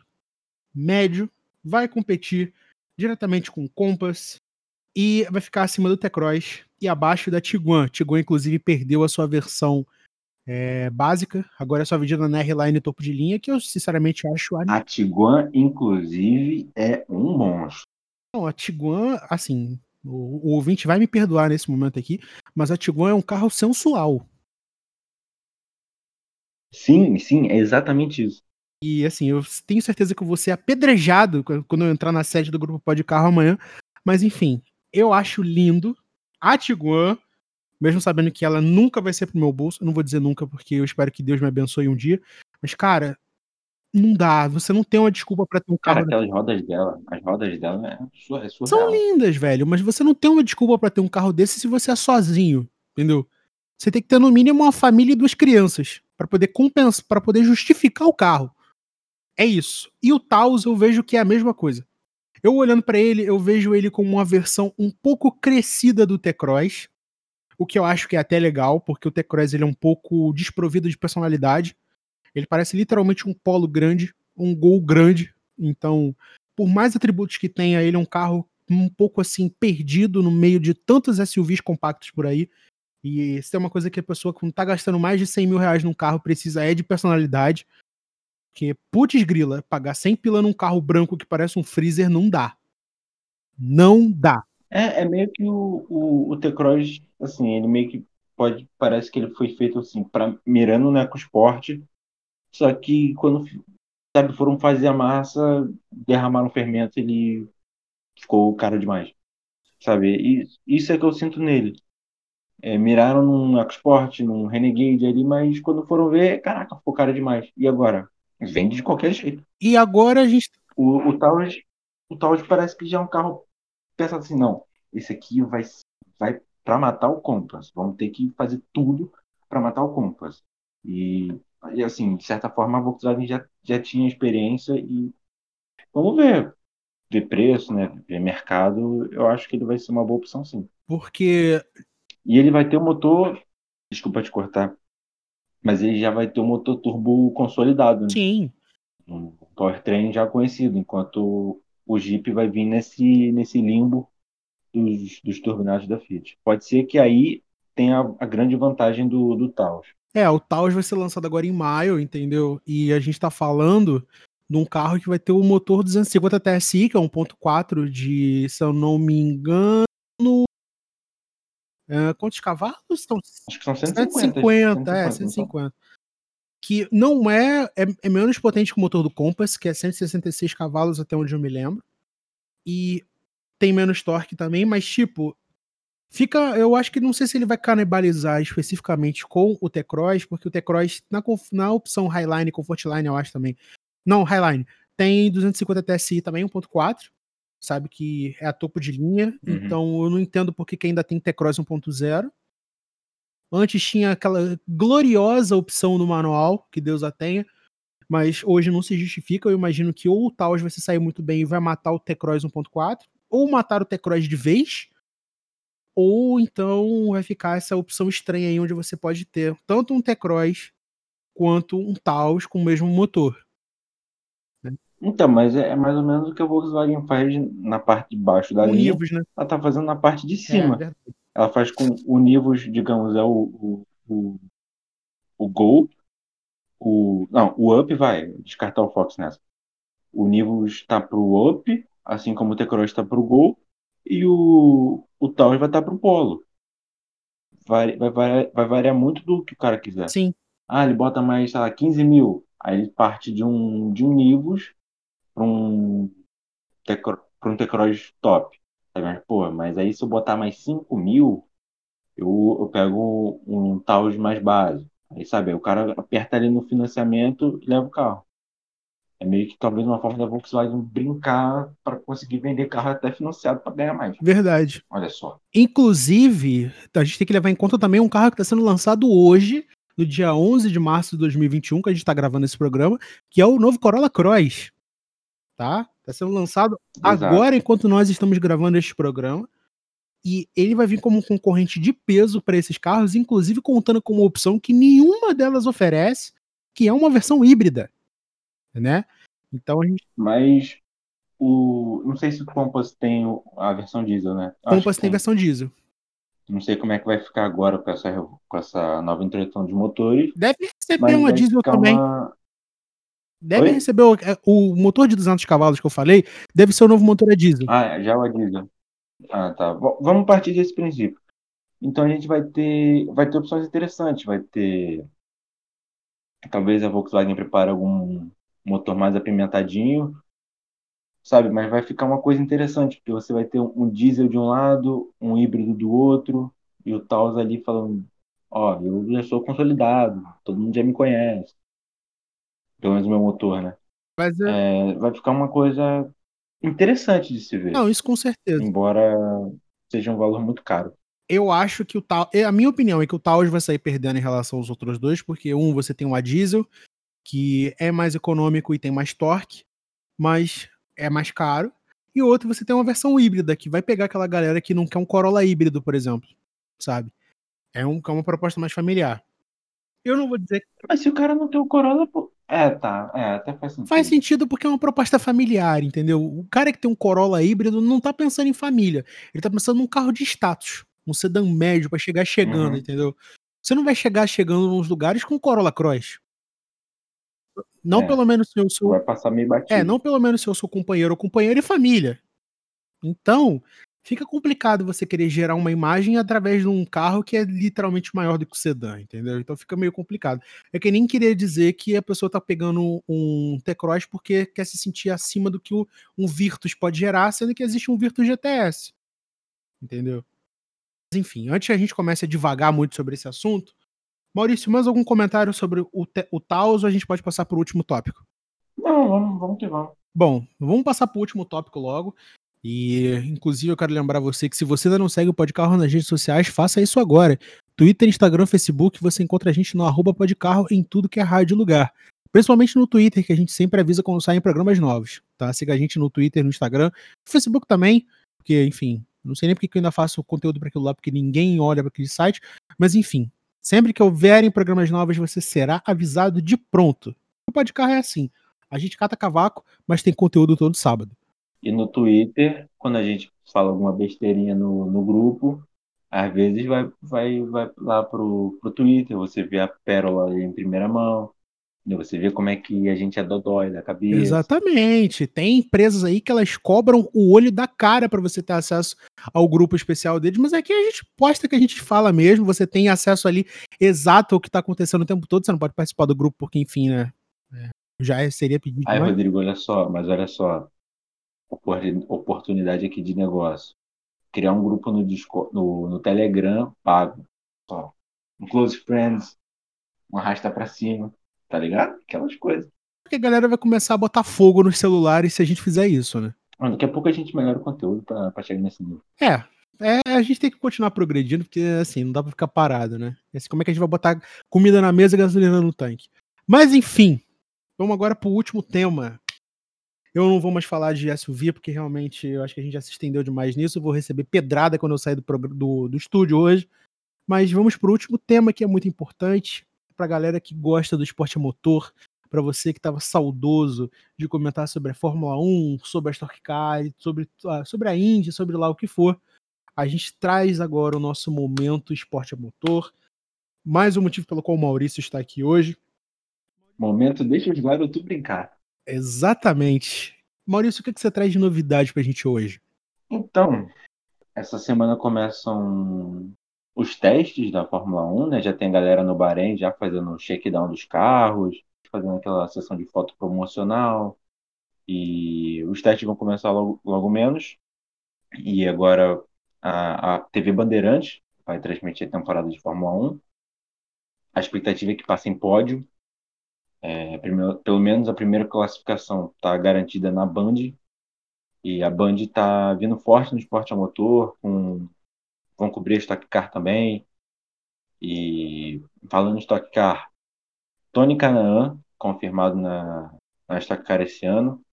A: médio, vai competir diretamente com o Compass e vai ficar acima do T-Cross e abaixo da Tiguan. Tiguan, inclusive, perdeu a sua versão é, básica, agora é só vendida na R-Line topo de linha, que eu sinceramente acho...
B: A Tiguan, inclusive, é um monstro.
A: Não, a Tiguan, assim, o, o ouvinte vai me perdoar nesse momento aqui, mas a Tiguan é um carro sensual.
B: Sim, sim, é exatamente isso.
A: E assim, eu tenho certeza que eu vou ser apedrejado quando eu entrar na sede do grupo Pode Carro amanhã. Mas enfim, eu acho lindo a Tiguan, mesmo sabendo que ela nunca vai ser pro meu bolso. Eu não vou dizer nunca, porque eu espero que Deus me abençoe um dia. Mas, cara, não dá. Você não tem uma desculpa para ter um carro.
B: Cara, aquelas rodas dela, as rodas dela é, surreal.
A: São lindas, velho, mas você não tem uma desculpa para ter um carro desse se você é sozinho, entendeu? Você tem que ter no mínimo uma família e duas crianças para poder compensar, para poder justificar o carro. É isso. E o Taos eu vejo que é a mesma coisa. Eu olhando para ele, eu vejo ele como uma versão um pouco crescida do T-Cross, o que eu acho que é até legal, porque o T-Cross ele é um pouco desprovido de personalidade. Ele parece literalmente um polo grande, um gol grande. Então, por mais atributos que tenha, ele é um carro um pouco assim perdido no meio de tantos SUVs compactos por aí. E se tem uma coisa que a pessoa que não tá gastando mais de 100 mil reais num carro precisa é de personalidade. Porque, putz grila, pagar 100 pila num carro branco que parece um freezer não dá. Não dá.
B: É, é meio que o, o, o T-Cross, assim, ele meio que pode, parece que ele foi feito assim, para mirando no EcoSport, só que quando, sabe, foram fazer a massa, derramaram fermento, ele ficou caro demais, sabe? E isso é que eu sinto nele. É, miraram num EcoSport, num Renegade ali, mas quando foram ver, caraca, ficou caro demais. E agora? Vende de qualquer jeito.
A: E agora a gente.
B: O, o Taurus, o Taurus parece que já é um carro pensado assim, não. Esse aqui vai, vai para matar o Compass. Vamos ter que fazer tudo para matar o Compass. E, e, assim, de certa forma, a Volkswagen já, já tinha experiência e vamos ver. Ver preço, né? Ver mercado, eu acho que ele vai ser uma boa opção, sim.
A: Porque.
B: E ele vai ter o um motor. Desculpa te cortar. Mas ele já vai ter o um motor turbo consolidado, né?
A: Sim.
B: Um powertrain já conhecido, enquanto o Jeep vai vir nesse, nesse limbo dos, dos turbinados da Fiat. Pode ser que aí tenha a, grande vantagem do, do Taos.
A: É, o Taos vai ser lançado agora em maio, entendeu? E a gente tá falando de um carro que vai ter o motor 250 TSI, que é 1.4 de, se eu não me engano, é, quantos cavalos?
B: Estão Acho que são 150.
A: 150, é, 150. Que não é, é, é menos potente que o motor do Compass, que é 166 cavalos até onde eu me lembro. E tem menos torque também, mas tipo, fica, eu acho que não sei se ele vai canibalizar especificamente com o T-Cross, porque o T-Cross na, na opção Highline Comfortline eu acho também. Não, Highline, tem 250 TSI também 1.4, sabe que é a topo de linha, uhum. então eu não entendo por que, que ainda tem T-Cross 1.0. Antes tinha aquela gloriosa opção no manual, que Deus a tenha, mas hoje não se justifica. Eu imagino que ou o Taos vai se sair muito bem e vai matar o T-Cross 1.4, ou matar o T-Cross de vez, ou então vai ficar essa opção estranha aí onde você pode ter tanto um T-Cross quanto um Taos com o mesmo motor.
B: Então, mas é, é, mais ou menos o que a Volkswagen faz na parte de baixo da linha. Né? Ela tá fazendo na parte de cima. É, ela faz com o Nivus, digamos, é o, o, o, Gol. O, não, o Up vai descartar o Fox nessa. O Nivus está pro Up, assim como o T-Cross está para o Gol, e o, o Taos vai estar tá para o Polo. Vai, vai, vai, vai variar muito do que o cara quiser.
A: Sim.
B: Ah, ele bota mais, sei lá, 15 mil. Aí ele parte de um, de um Nivus para um, pra um T-Cross top. Mas, pô, mas aí se eu botar mais 5 mil, eu, eu pego um Taos mais básico. Aí, sabe, o cara aperta ali no financiamento e leva o carro. É meio que talvez uma forma da Volkswagen brincar para conseguir vender carro até financiado para ganhar mais.
A: Verdade.
B: Olha só.
A: Inclusive, a gente tem que levar em conta também um carro que está sendo lançado hoje, no dia 11 de março de 2021, que a gente está gravando esse programa, que é o novo Corolla Cross. Tá? Está sendo lançado Exato. agora enquanto nós estamos gravando este programa. E ele vai vir como um concorrente de peso para esses carros, inclusive contando com uma opção que nenhuma delas oferece, que é uma versão híbrida né? Então a gente.
B: Mas o. Não sei se o Compass tem a versão diesel, né?
A: O Compass tem, tem versão diesel.
B: Não sei como é que vai ficar agora com essa, com essa nova introdução de motores.
A: Deve receber uma diesel também. Uma... Deve Oi? receber o, é, o, motor de 200 cavalos que eu falei, deve ser o novo motor a diesel.
B: Ah, já é o a diesel. Ah, tá. Vamos partir desse princípio. Então a gente vai ter, vai ter opções interessantes. Vai ter. Talvez a Volkswagen prepare algum motor mais apimentadinho, sabe? Mas vai ficar uma coisa interessante, porque você vai ter um, diesel de um lado, um híbrido do outro, e o Taos ali falando, ó, eu já sou consolidado, todo mundo já me conhece. Pelo menos o meu motor, né? Mas é... É, vai ficar uma coisa interessante de se ver.
A: Não, isso com certeza.
B: Embora seja um valor muito caro.
A: Eu acho que o Taos. A minha opinião é que o Taos vai sair perdendo em relação aos outros dois, porque um, você tem um a diesel, que é mais econômico e tem mais torque, mas é mais caro. E outro, você tem uma versão híbrida, que vai pegar aquela galera que não quer um Corolla híbrido, por exemplo, sabe? É, um, é uma proposta mais familiar. Eu não vou dizer.
B: Mas se o cara não tem o Corolla, pô... É, tá. É, até faz sentido.
A: Faz sentido porque é uma proposta familiar, entendeu? O cara que tem um Corolla híbrido não tá pensando em família. Ele tá pensando num carro de status. Um sedã médio para chegar chegando, uhum. entendeu? Você não vai chegar chegando nos lugares com Corolla Cross. Não é, pelo menos se eu sou.
B: Vai passar meio batido.
A: É, não pelo menos se eu sou companheiro ou companheira e família. Então, fica complicado você querer gerar uma imagem através de um carro que é literalmente maior do que o sedã, entendeu? Então fica meio complicado. É que nem querer dizer que a pessoa tá pegando um T-Cross porque quer se sentir acima do que um Virtus pode gerar, sendo que existe um Virtus GTS. Entendeu? Enfim, antes que a gente comece a devagar muito sobre esse assunto, Maurício, mais algum comentário sobre o, o Taos ou a gente pode passar para o último tópico?
B: Não, vamos, vamos que vamos.
A: Bom, vamos passar para o último tópico logo, E, inclusive, eu quero lembrar você que se você ainda não segue o Podcarro nas redes sociais, faça isso agora. Twitter, Instagram, Facebook, você encontra a gente no arroba Podcarro em tudo que é rádio lugar. Principalmente no Twitter, que a gente sempre avisa quando saem programas novos, tá? Siga a gente no Twitter, no Instagram, no Facebook também, porque, enfim, não sei nem porque eu ainda faço conteúdo para aquilo lá, porque ninguém olha para aquele site, mas enfim, sempre que houverem programas novos, você será avisado de pronto. O Podcarro é assim, a gente cata cavaco, mas tem conteúdo todo sábado.
B: E no Twitter, quando a gente fala alguma besteirinha no, no grupo, às vezes vai, vai, vai lá pro, pro Twitter, você vê a pérola em primeira mão, você vê como é que a gente é dodói da cabeça.
A: Exatamente. Tem empresas aí que elas cobram o olho da cara para você ter acesso ao grupo especial deles, mas aqui a gente posta que a gente fala mesmo, você tem acesso ali exato ao que tá acontecendo o tempo todo, você não pode participar do grupo porque, enfim, né? É, já seria pedido.
B: Aí, Rodrigo, olha só, mas olha só oportunidade aqui de negócio. Criar um grupo no, Discord, no, no Telegram pago. Só. Um close friends, um arrasta pra cima, tá ligado? Aquelas coisas.
A: Porque a galera vai começar a botar fogo nos celulares se a gente fizer isso, né?
B: Daqui a pouco a gente melhora o conteúdo pra, pra chegar nesse nível.
A: É, é, a gente tem que continuar progredindo, porque assim, não dá pra ficar parado, né? Assim, como é que a gente vai botar comida na mesa e gasolina no tanque? Mas enfim, vamos agora pro último tema eu não vou mais falar de SUV, porque realmente eu acho que a gente já se estendeu demais nisso. Eu vou receber pedrada quando eu sair do, do, do estúdio hoje. Mas vamos para o último tema que é muito importante para a galera que gosta do esporte motor, para você que estava saudoso de comentar sobre a Fórmula 1, sobre a Stock Car, sobre, ah, sobre a Indy, sobre lá o que for. A gente traz agora o nosso momento esporte motor. Mais um motivo pelo qual o Maurício está aqui hoje.
B: Momento, deixa os garotos brincar.
A: Exatamente. Maurício, o que, você traz de novidade pra gente hoje?
B: Então, essa semana começam os testes da Fórmula 1, né? Já tem galera no Bahrein já fazendo o shakedown dos carros, fazendo aquela sessão de foto promocional. E os testes vão começar logo, logo menos. E agora a, a TV Bandeirantes vai transmitir a temporada de Fórmula 1. A expectativa é que passe em pódio. É, primeiro, pelo menos a primeira classificação está garantida na Band. E a Band está vindo forte no esporte a motor, com, vão cobrir a Stock Car também. E falando em Stock Car, Tony Canaan, confirmado na, na Stock Car esse ano,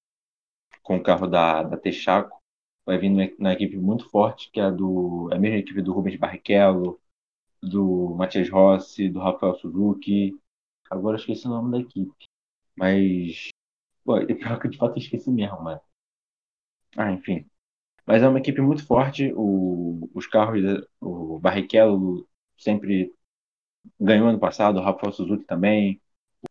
B: com o carro da, da Texaco. Vai vir na equipe muito forte, que é, do, é a mesma equipe do Rubens Barrichello, do Matias Rossi, do Rafael Suzuki, Agora eu esqueci o nome da equipe. Mas. Pô, é pior que de fato eu esqueci mesmo, mano. Ah, enfim. Mas é uma equipe muito forte. O, os carros, o Barrichello sempre ganhou ano passado, o Rafael Suzuki também.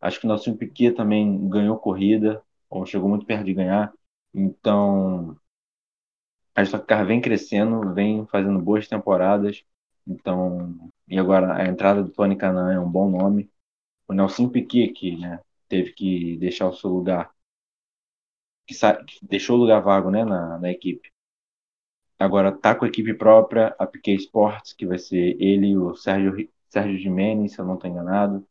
B: Acho que o nosso Piquet também ganhou corrida, ou chegou muito perto de ganhar. Então, a Stock vem crescendo, vem fazendo boas temporadas. Então, e agora a entrada do Tony Canan é um bom nome o Nelson Piquet, que né, teve que deixar o seu lugar, que, que deixou o lugar vago né, na, na equipe. Agora tá com a equipe própria, a Piquet Sports, que vai ser ele o Sérgio, Sérgio Gimenez, se eu não estou enganado.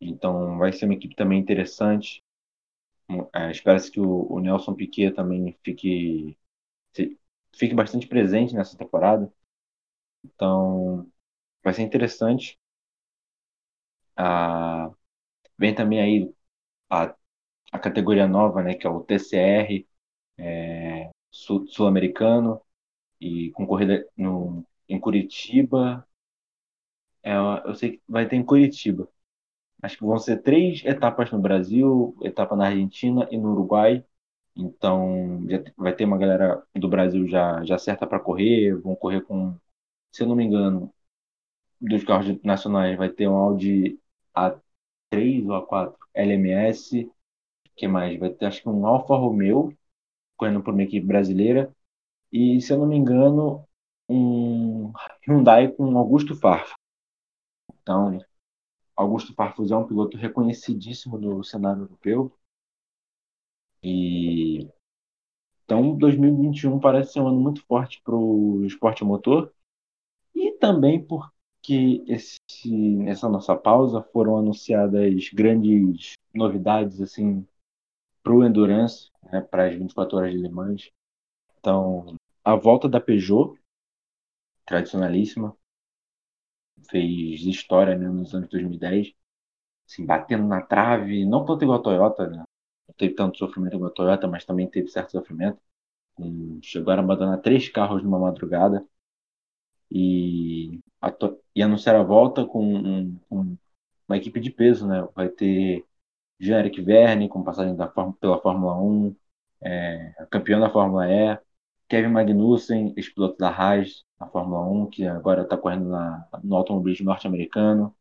B: Então vai ser uma equipe também interessante. É, Espera-se que o, o, Nelson Piquet também fique, fique bastante presente nessa temporada. Então vai ser interessante. Ah, vem também aí a, a categoria nova, né, que é o TCR é, sul-americano e com corrida no, em Curitiba. É, eu sei que vai ter em Curitiba. Acho que vão ser três etapas no Brasil, etapa na Argentina e no Uruguai. Então já vai ter uma galera do Brasil já, já certa para correr, vão correr com, se eu não me engano, dos carros nacionais vai ter um Audi A3 ou A4 LMS, que mais? Vai ter acho que um Alfa Romeo, correndo por uma equipe brasileira, e se eu não me engano, um Hyundai com Augusto Farfus. Então, Augusto Farfus é um piloto reconhecidíssimo no cenário europeu. E então 2021 parece ser um ano muito forte para o esporte motor e também por que esse, nessa nossa pausa foram anunciadas grandes novidades assim para o Endurance, né, para as 24 horas de Le Mans. Então, a volta da Peugeot, tradicionalíssima, fez história né, nos anos 2010, assim, batendo na trave, não tanto igual a Toyota, né? não teve tanto sofrimento igual a Toyota, mas também teve certo sofrimento. chegaram a abandonar três carros numa madrugada e, e anunciaram a volta com, um, com uma equipe de peso, né? Vai ter Jean-Eric Verne, com passagem da, pela Fórmula 1, é, campeão da Fórmula E, Kevin Magnussen, ex-piloto da Haas na Fórmula 1, que agora está correndo na, no automobilismo norte-americano.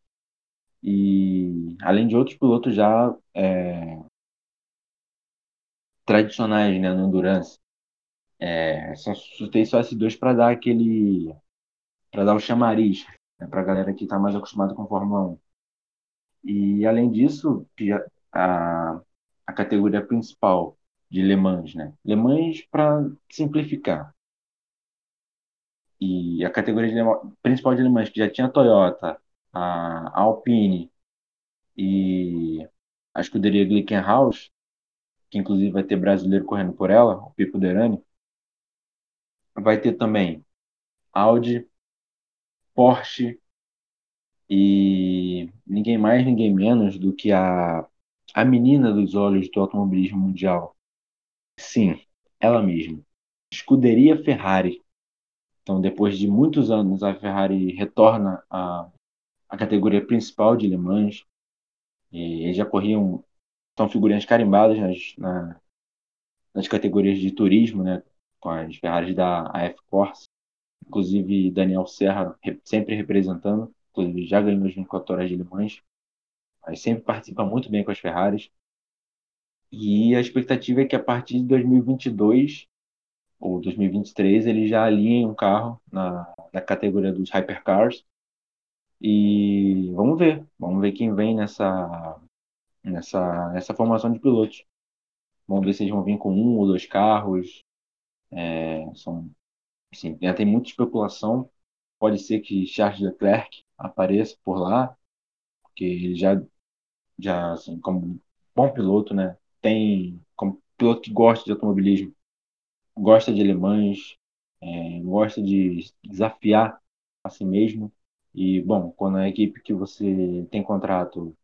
B: E além de outros pilotos já é, tradicionais né, no Endurance. É, só só esses dois para dar aquele. Para dar o chamariz né, para a galera que está mais acostumada com Fórmula 1. E além disso, a, a categoria principal de Le Mans, né? Le Mans para simplificar. E a categoria de Le principal de Le Mans, que já tinha a Toyota, a Alpine e a escuderia Glickenhaus, que inclusive vai ter brasileiro correndo por ela, o Pipo Derani. Vai ter também Audi, Porsche e ninguém mais, ninguém menos do que a, a menina dos olhos do automobilismo mundial. Sim, ela mesma. Escuderia Ferrari. Então, depois de muitos anos, a Ferrari retorna à, à categoria principal de Le Mans. E eles já corriam, são figurinhas carimbadas nas, na, nas categorias de turismo, né, com as Ferraris da AF Corse. Inclusive, Daniel Serra sempre representando inclusive já ganhou as 24 horas de Le Mans, mas sempre participa muito bem com as Ferraris. E a expectativa é que a partir de 2022 ou 2023 ele já alinhem um carro na, na categoria dos hypercars. E vamos ver, vamos ver quem vem nessa, nessa, nessa formação de pilotos. Vamos ver se eles vão vir com um ou dois carros. É, são, assim, já tem muita especulação. Pode ser que Charles Leclerc apareça por lá, porque ele já, já assim, como bom piloto, né, tem, como piloto que gosta de automobilismo, gosta de alemães, é, gosta de desafiar a si mesmo. E, bom, quando a equipe que você tem contrato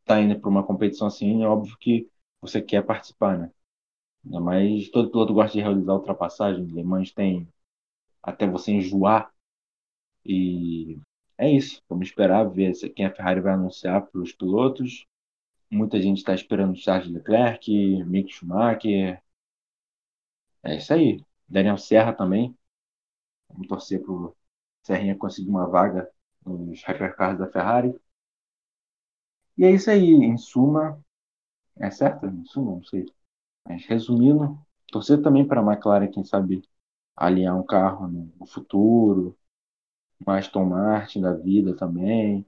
B: está indo para uma competição assim, é óbvio que você quer participar, né? Mas todo piloto gosta de realizar ultrapassagem. Le Mans tem até você enjoar. E é isso. Vamos esperar ver quem a Ferrari vai anunciar para os pilotos. Muita gente está esperando Charles Leclerc, Mick Schumacher. É isso aí. Daniel Serra também. Vamos torcer para o Serrinha conseguir uma vaga nos hypercars da Ferrari. E é isso aí, em suma. É certo? Em suma, não sei. Mas resumindo, torcer também para a McLaren, quem sabe, alinhar um carro no futuro, uma Aston Martin da vida também.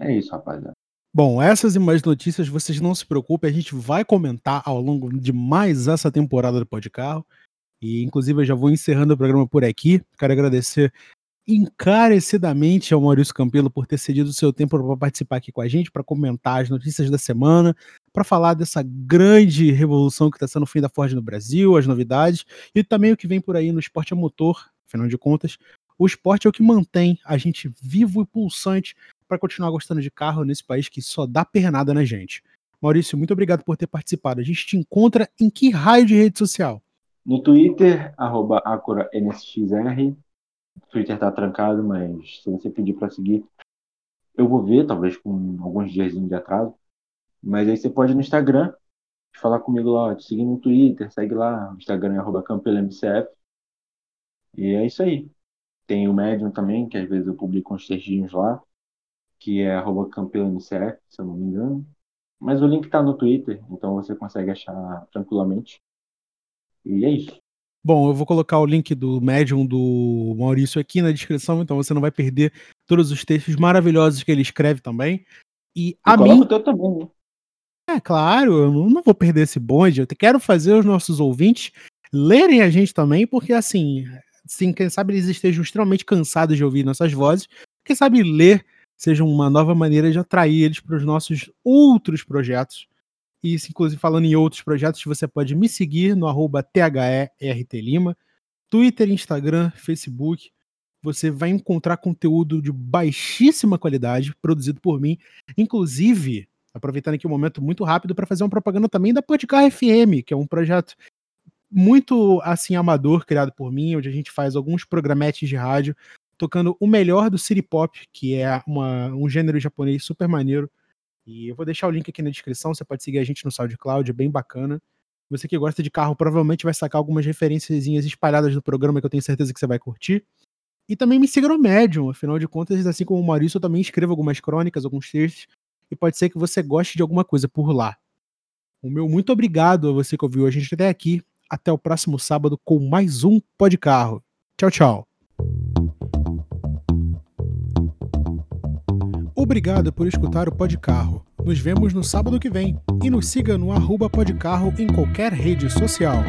B: É isso, rapaziada.
A: Bom, essas e mais notícias, vocês não se preocupem, a gente vai comentar ao longo de mais essa temporada do Podcarro. E inclusive eu já vou encerrando o programa por aqui. Quero agradecer encarecidamente ao Maurício Campelo por ter cedido o seu tempo para participar aqui com a gente, para comentar as notícias da semana, para falar dessa grande revolução que está sendo o fim da Ford no Brasil, as novidades e também o que vem por aí no esporte a motor. Afinal de contas, o esporte é o que mantém a gente vivo e pulsante para continuar gostando de carro nesse país que só dá pernada na gente. Maurício, muito obrigado por ter participado. A gente te encontra em que raio de rede social?
B: No Twitter, arroba AcoraNSXR. Twitter tá trancado, mas se você pedir para seguir, eu vou ver, talvez com alguns dias de atraso. Mas aí você pode ir no Instagram, falar comigo lá, te seguir no Twitter, segue lá, o Instagram é arroba. E é isso aí. Tem o Medium também, que às vezes eu publico uns textinhos lá, que é arroba se eu não me engano. Mas o link está no Twitter, então você consegue achar tranquilamente. E é isso.
A: Bom, eu vou colocar o link do Medium do Maurício aqui na descrição, então você não vai perder todos os textos maravilhosos que ele escreve também. E, a mim.
B: O teu também, né?
A: É claro, eu não vou perder esse bonde. Eu quero fazer os nossos ouvintes lerem a gente também, porque assim, sim, quem sabe eles estejam extremamente cansados de ouvir nossas vozes, quem sabe ler seja uma nova maneira de atrair eles para os nossos outros projetos. E inclusive falando em outros projetos, você pode me seguir no arroba THERTLima. Twitter, Instagram, Facebook. Você vai encontrar conteúdo de baixíssima qualidade produzido por mim. Inclusive, aproveitando aqui um momento muito rápido para fazer uma propaganda também da Podcar FM, que é um projeto muito assim amador criado por mim, onde a gente faz alguns programetes de rádio tocando o melhor do city pop, que é uma, um gênero japonês super maneiro. E eu vou deixar o link aqui na descrição, você pode seguir a gente no SoundCloud, é bem bacana. Você que gosta de carro provavelmente vai sacar algumas referências espalhadas do programa que eu tenho certeza que você vai curtir. E também me siga no Medium, afinal de contas, assim como o Maurício, eu também escrevo algumas crônicas, alguns textos, e pode ser que você goste de alguma coisa por lá. O meu muito obrigado a você que ouviu a gente até aqui. Até o próximo sábado com mais um Pod Carro. Tchau, tchau. Obrigado por escutar o Pod Carro. Nos vemos no sábado que vem e nos siga no arroba Podcarro em qualquer rede social.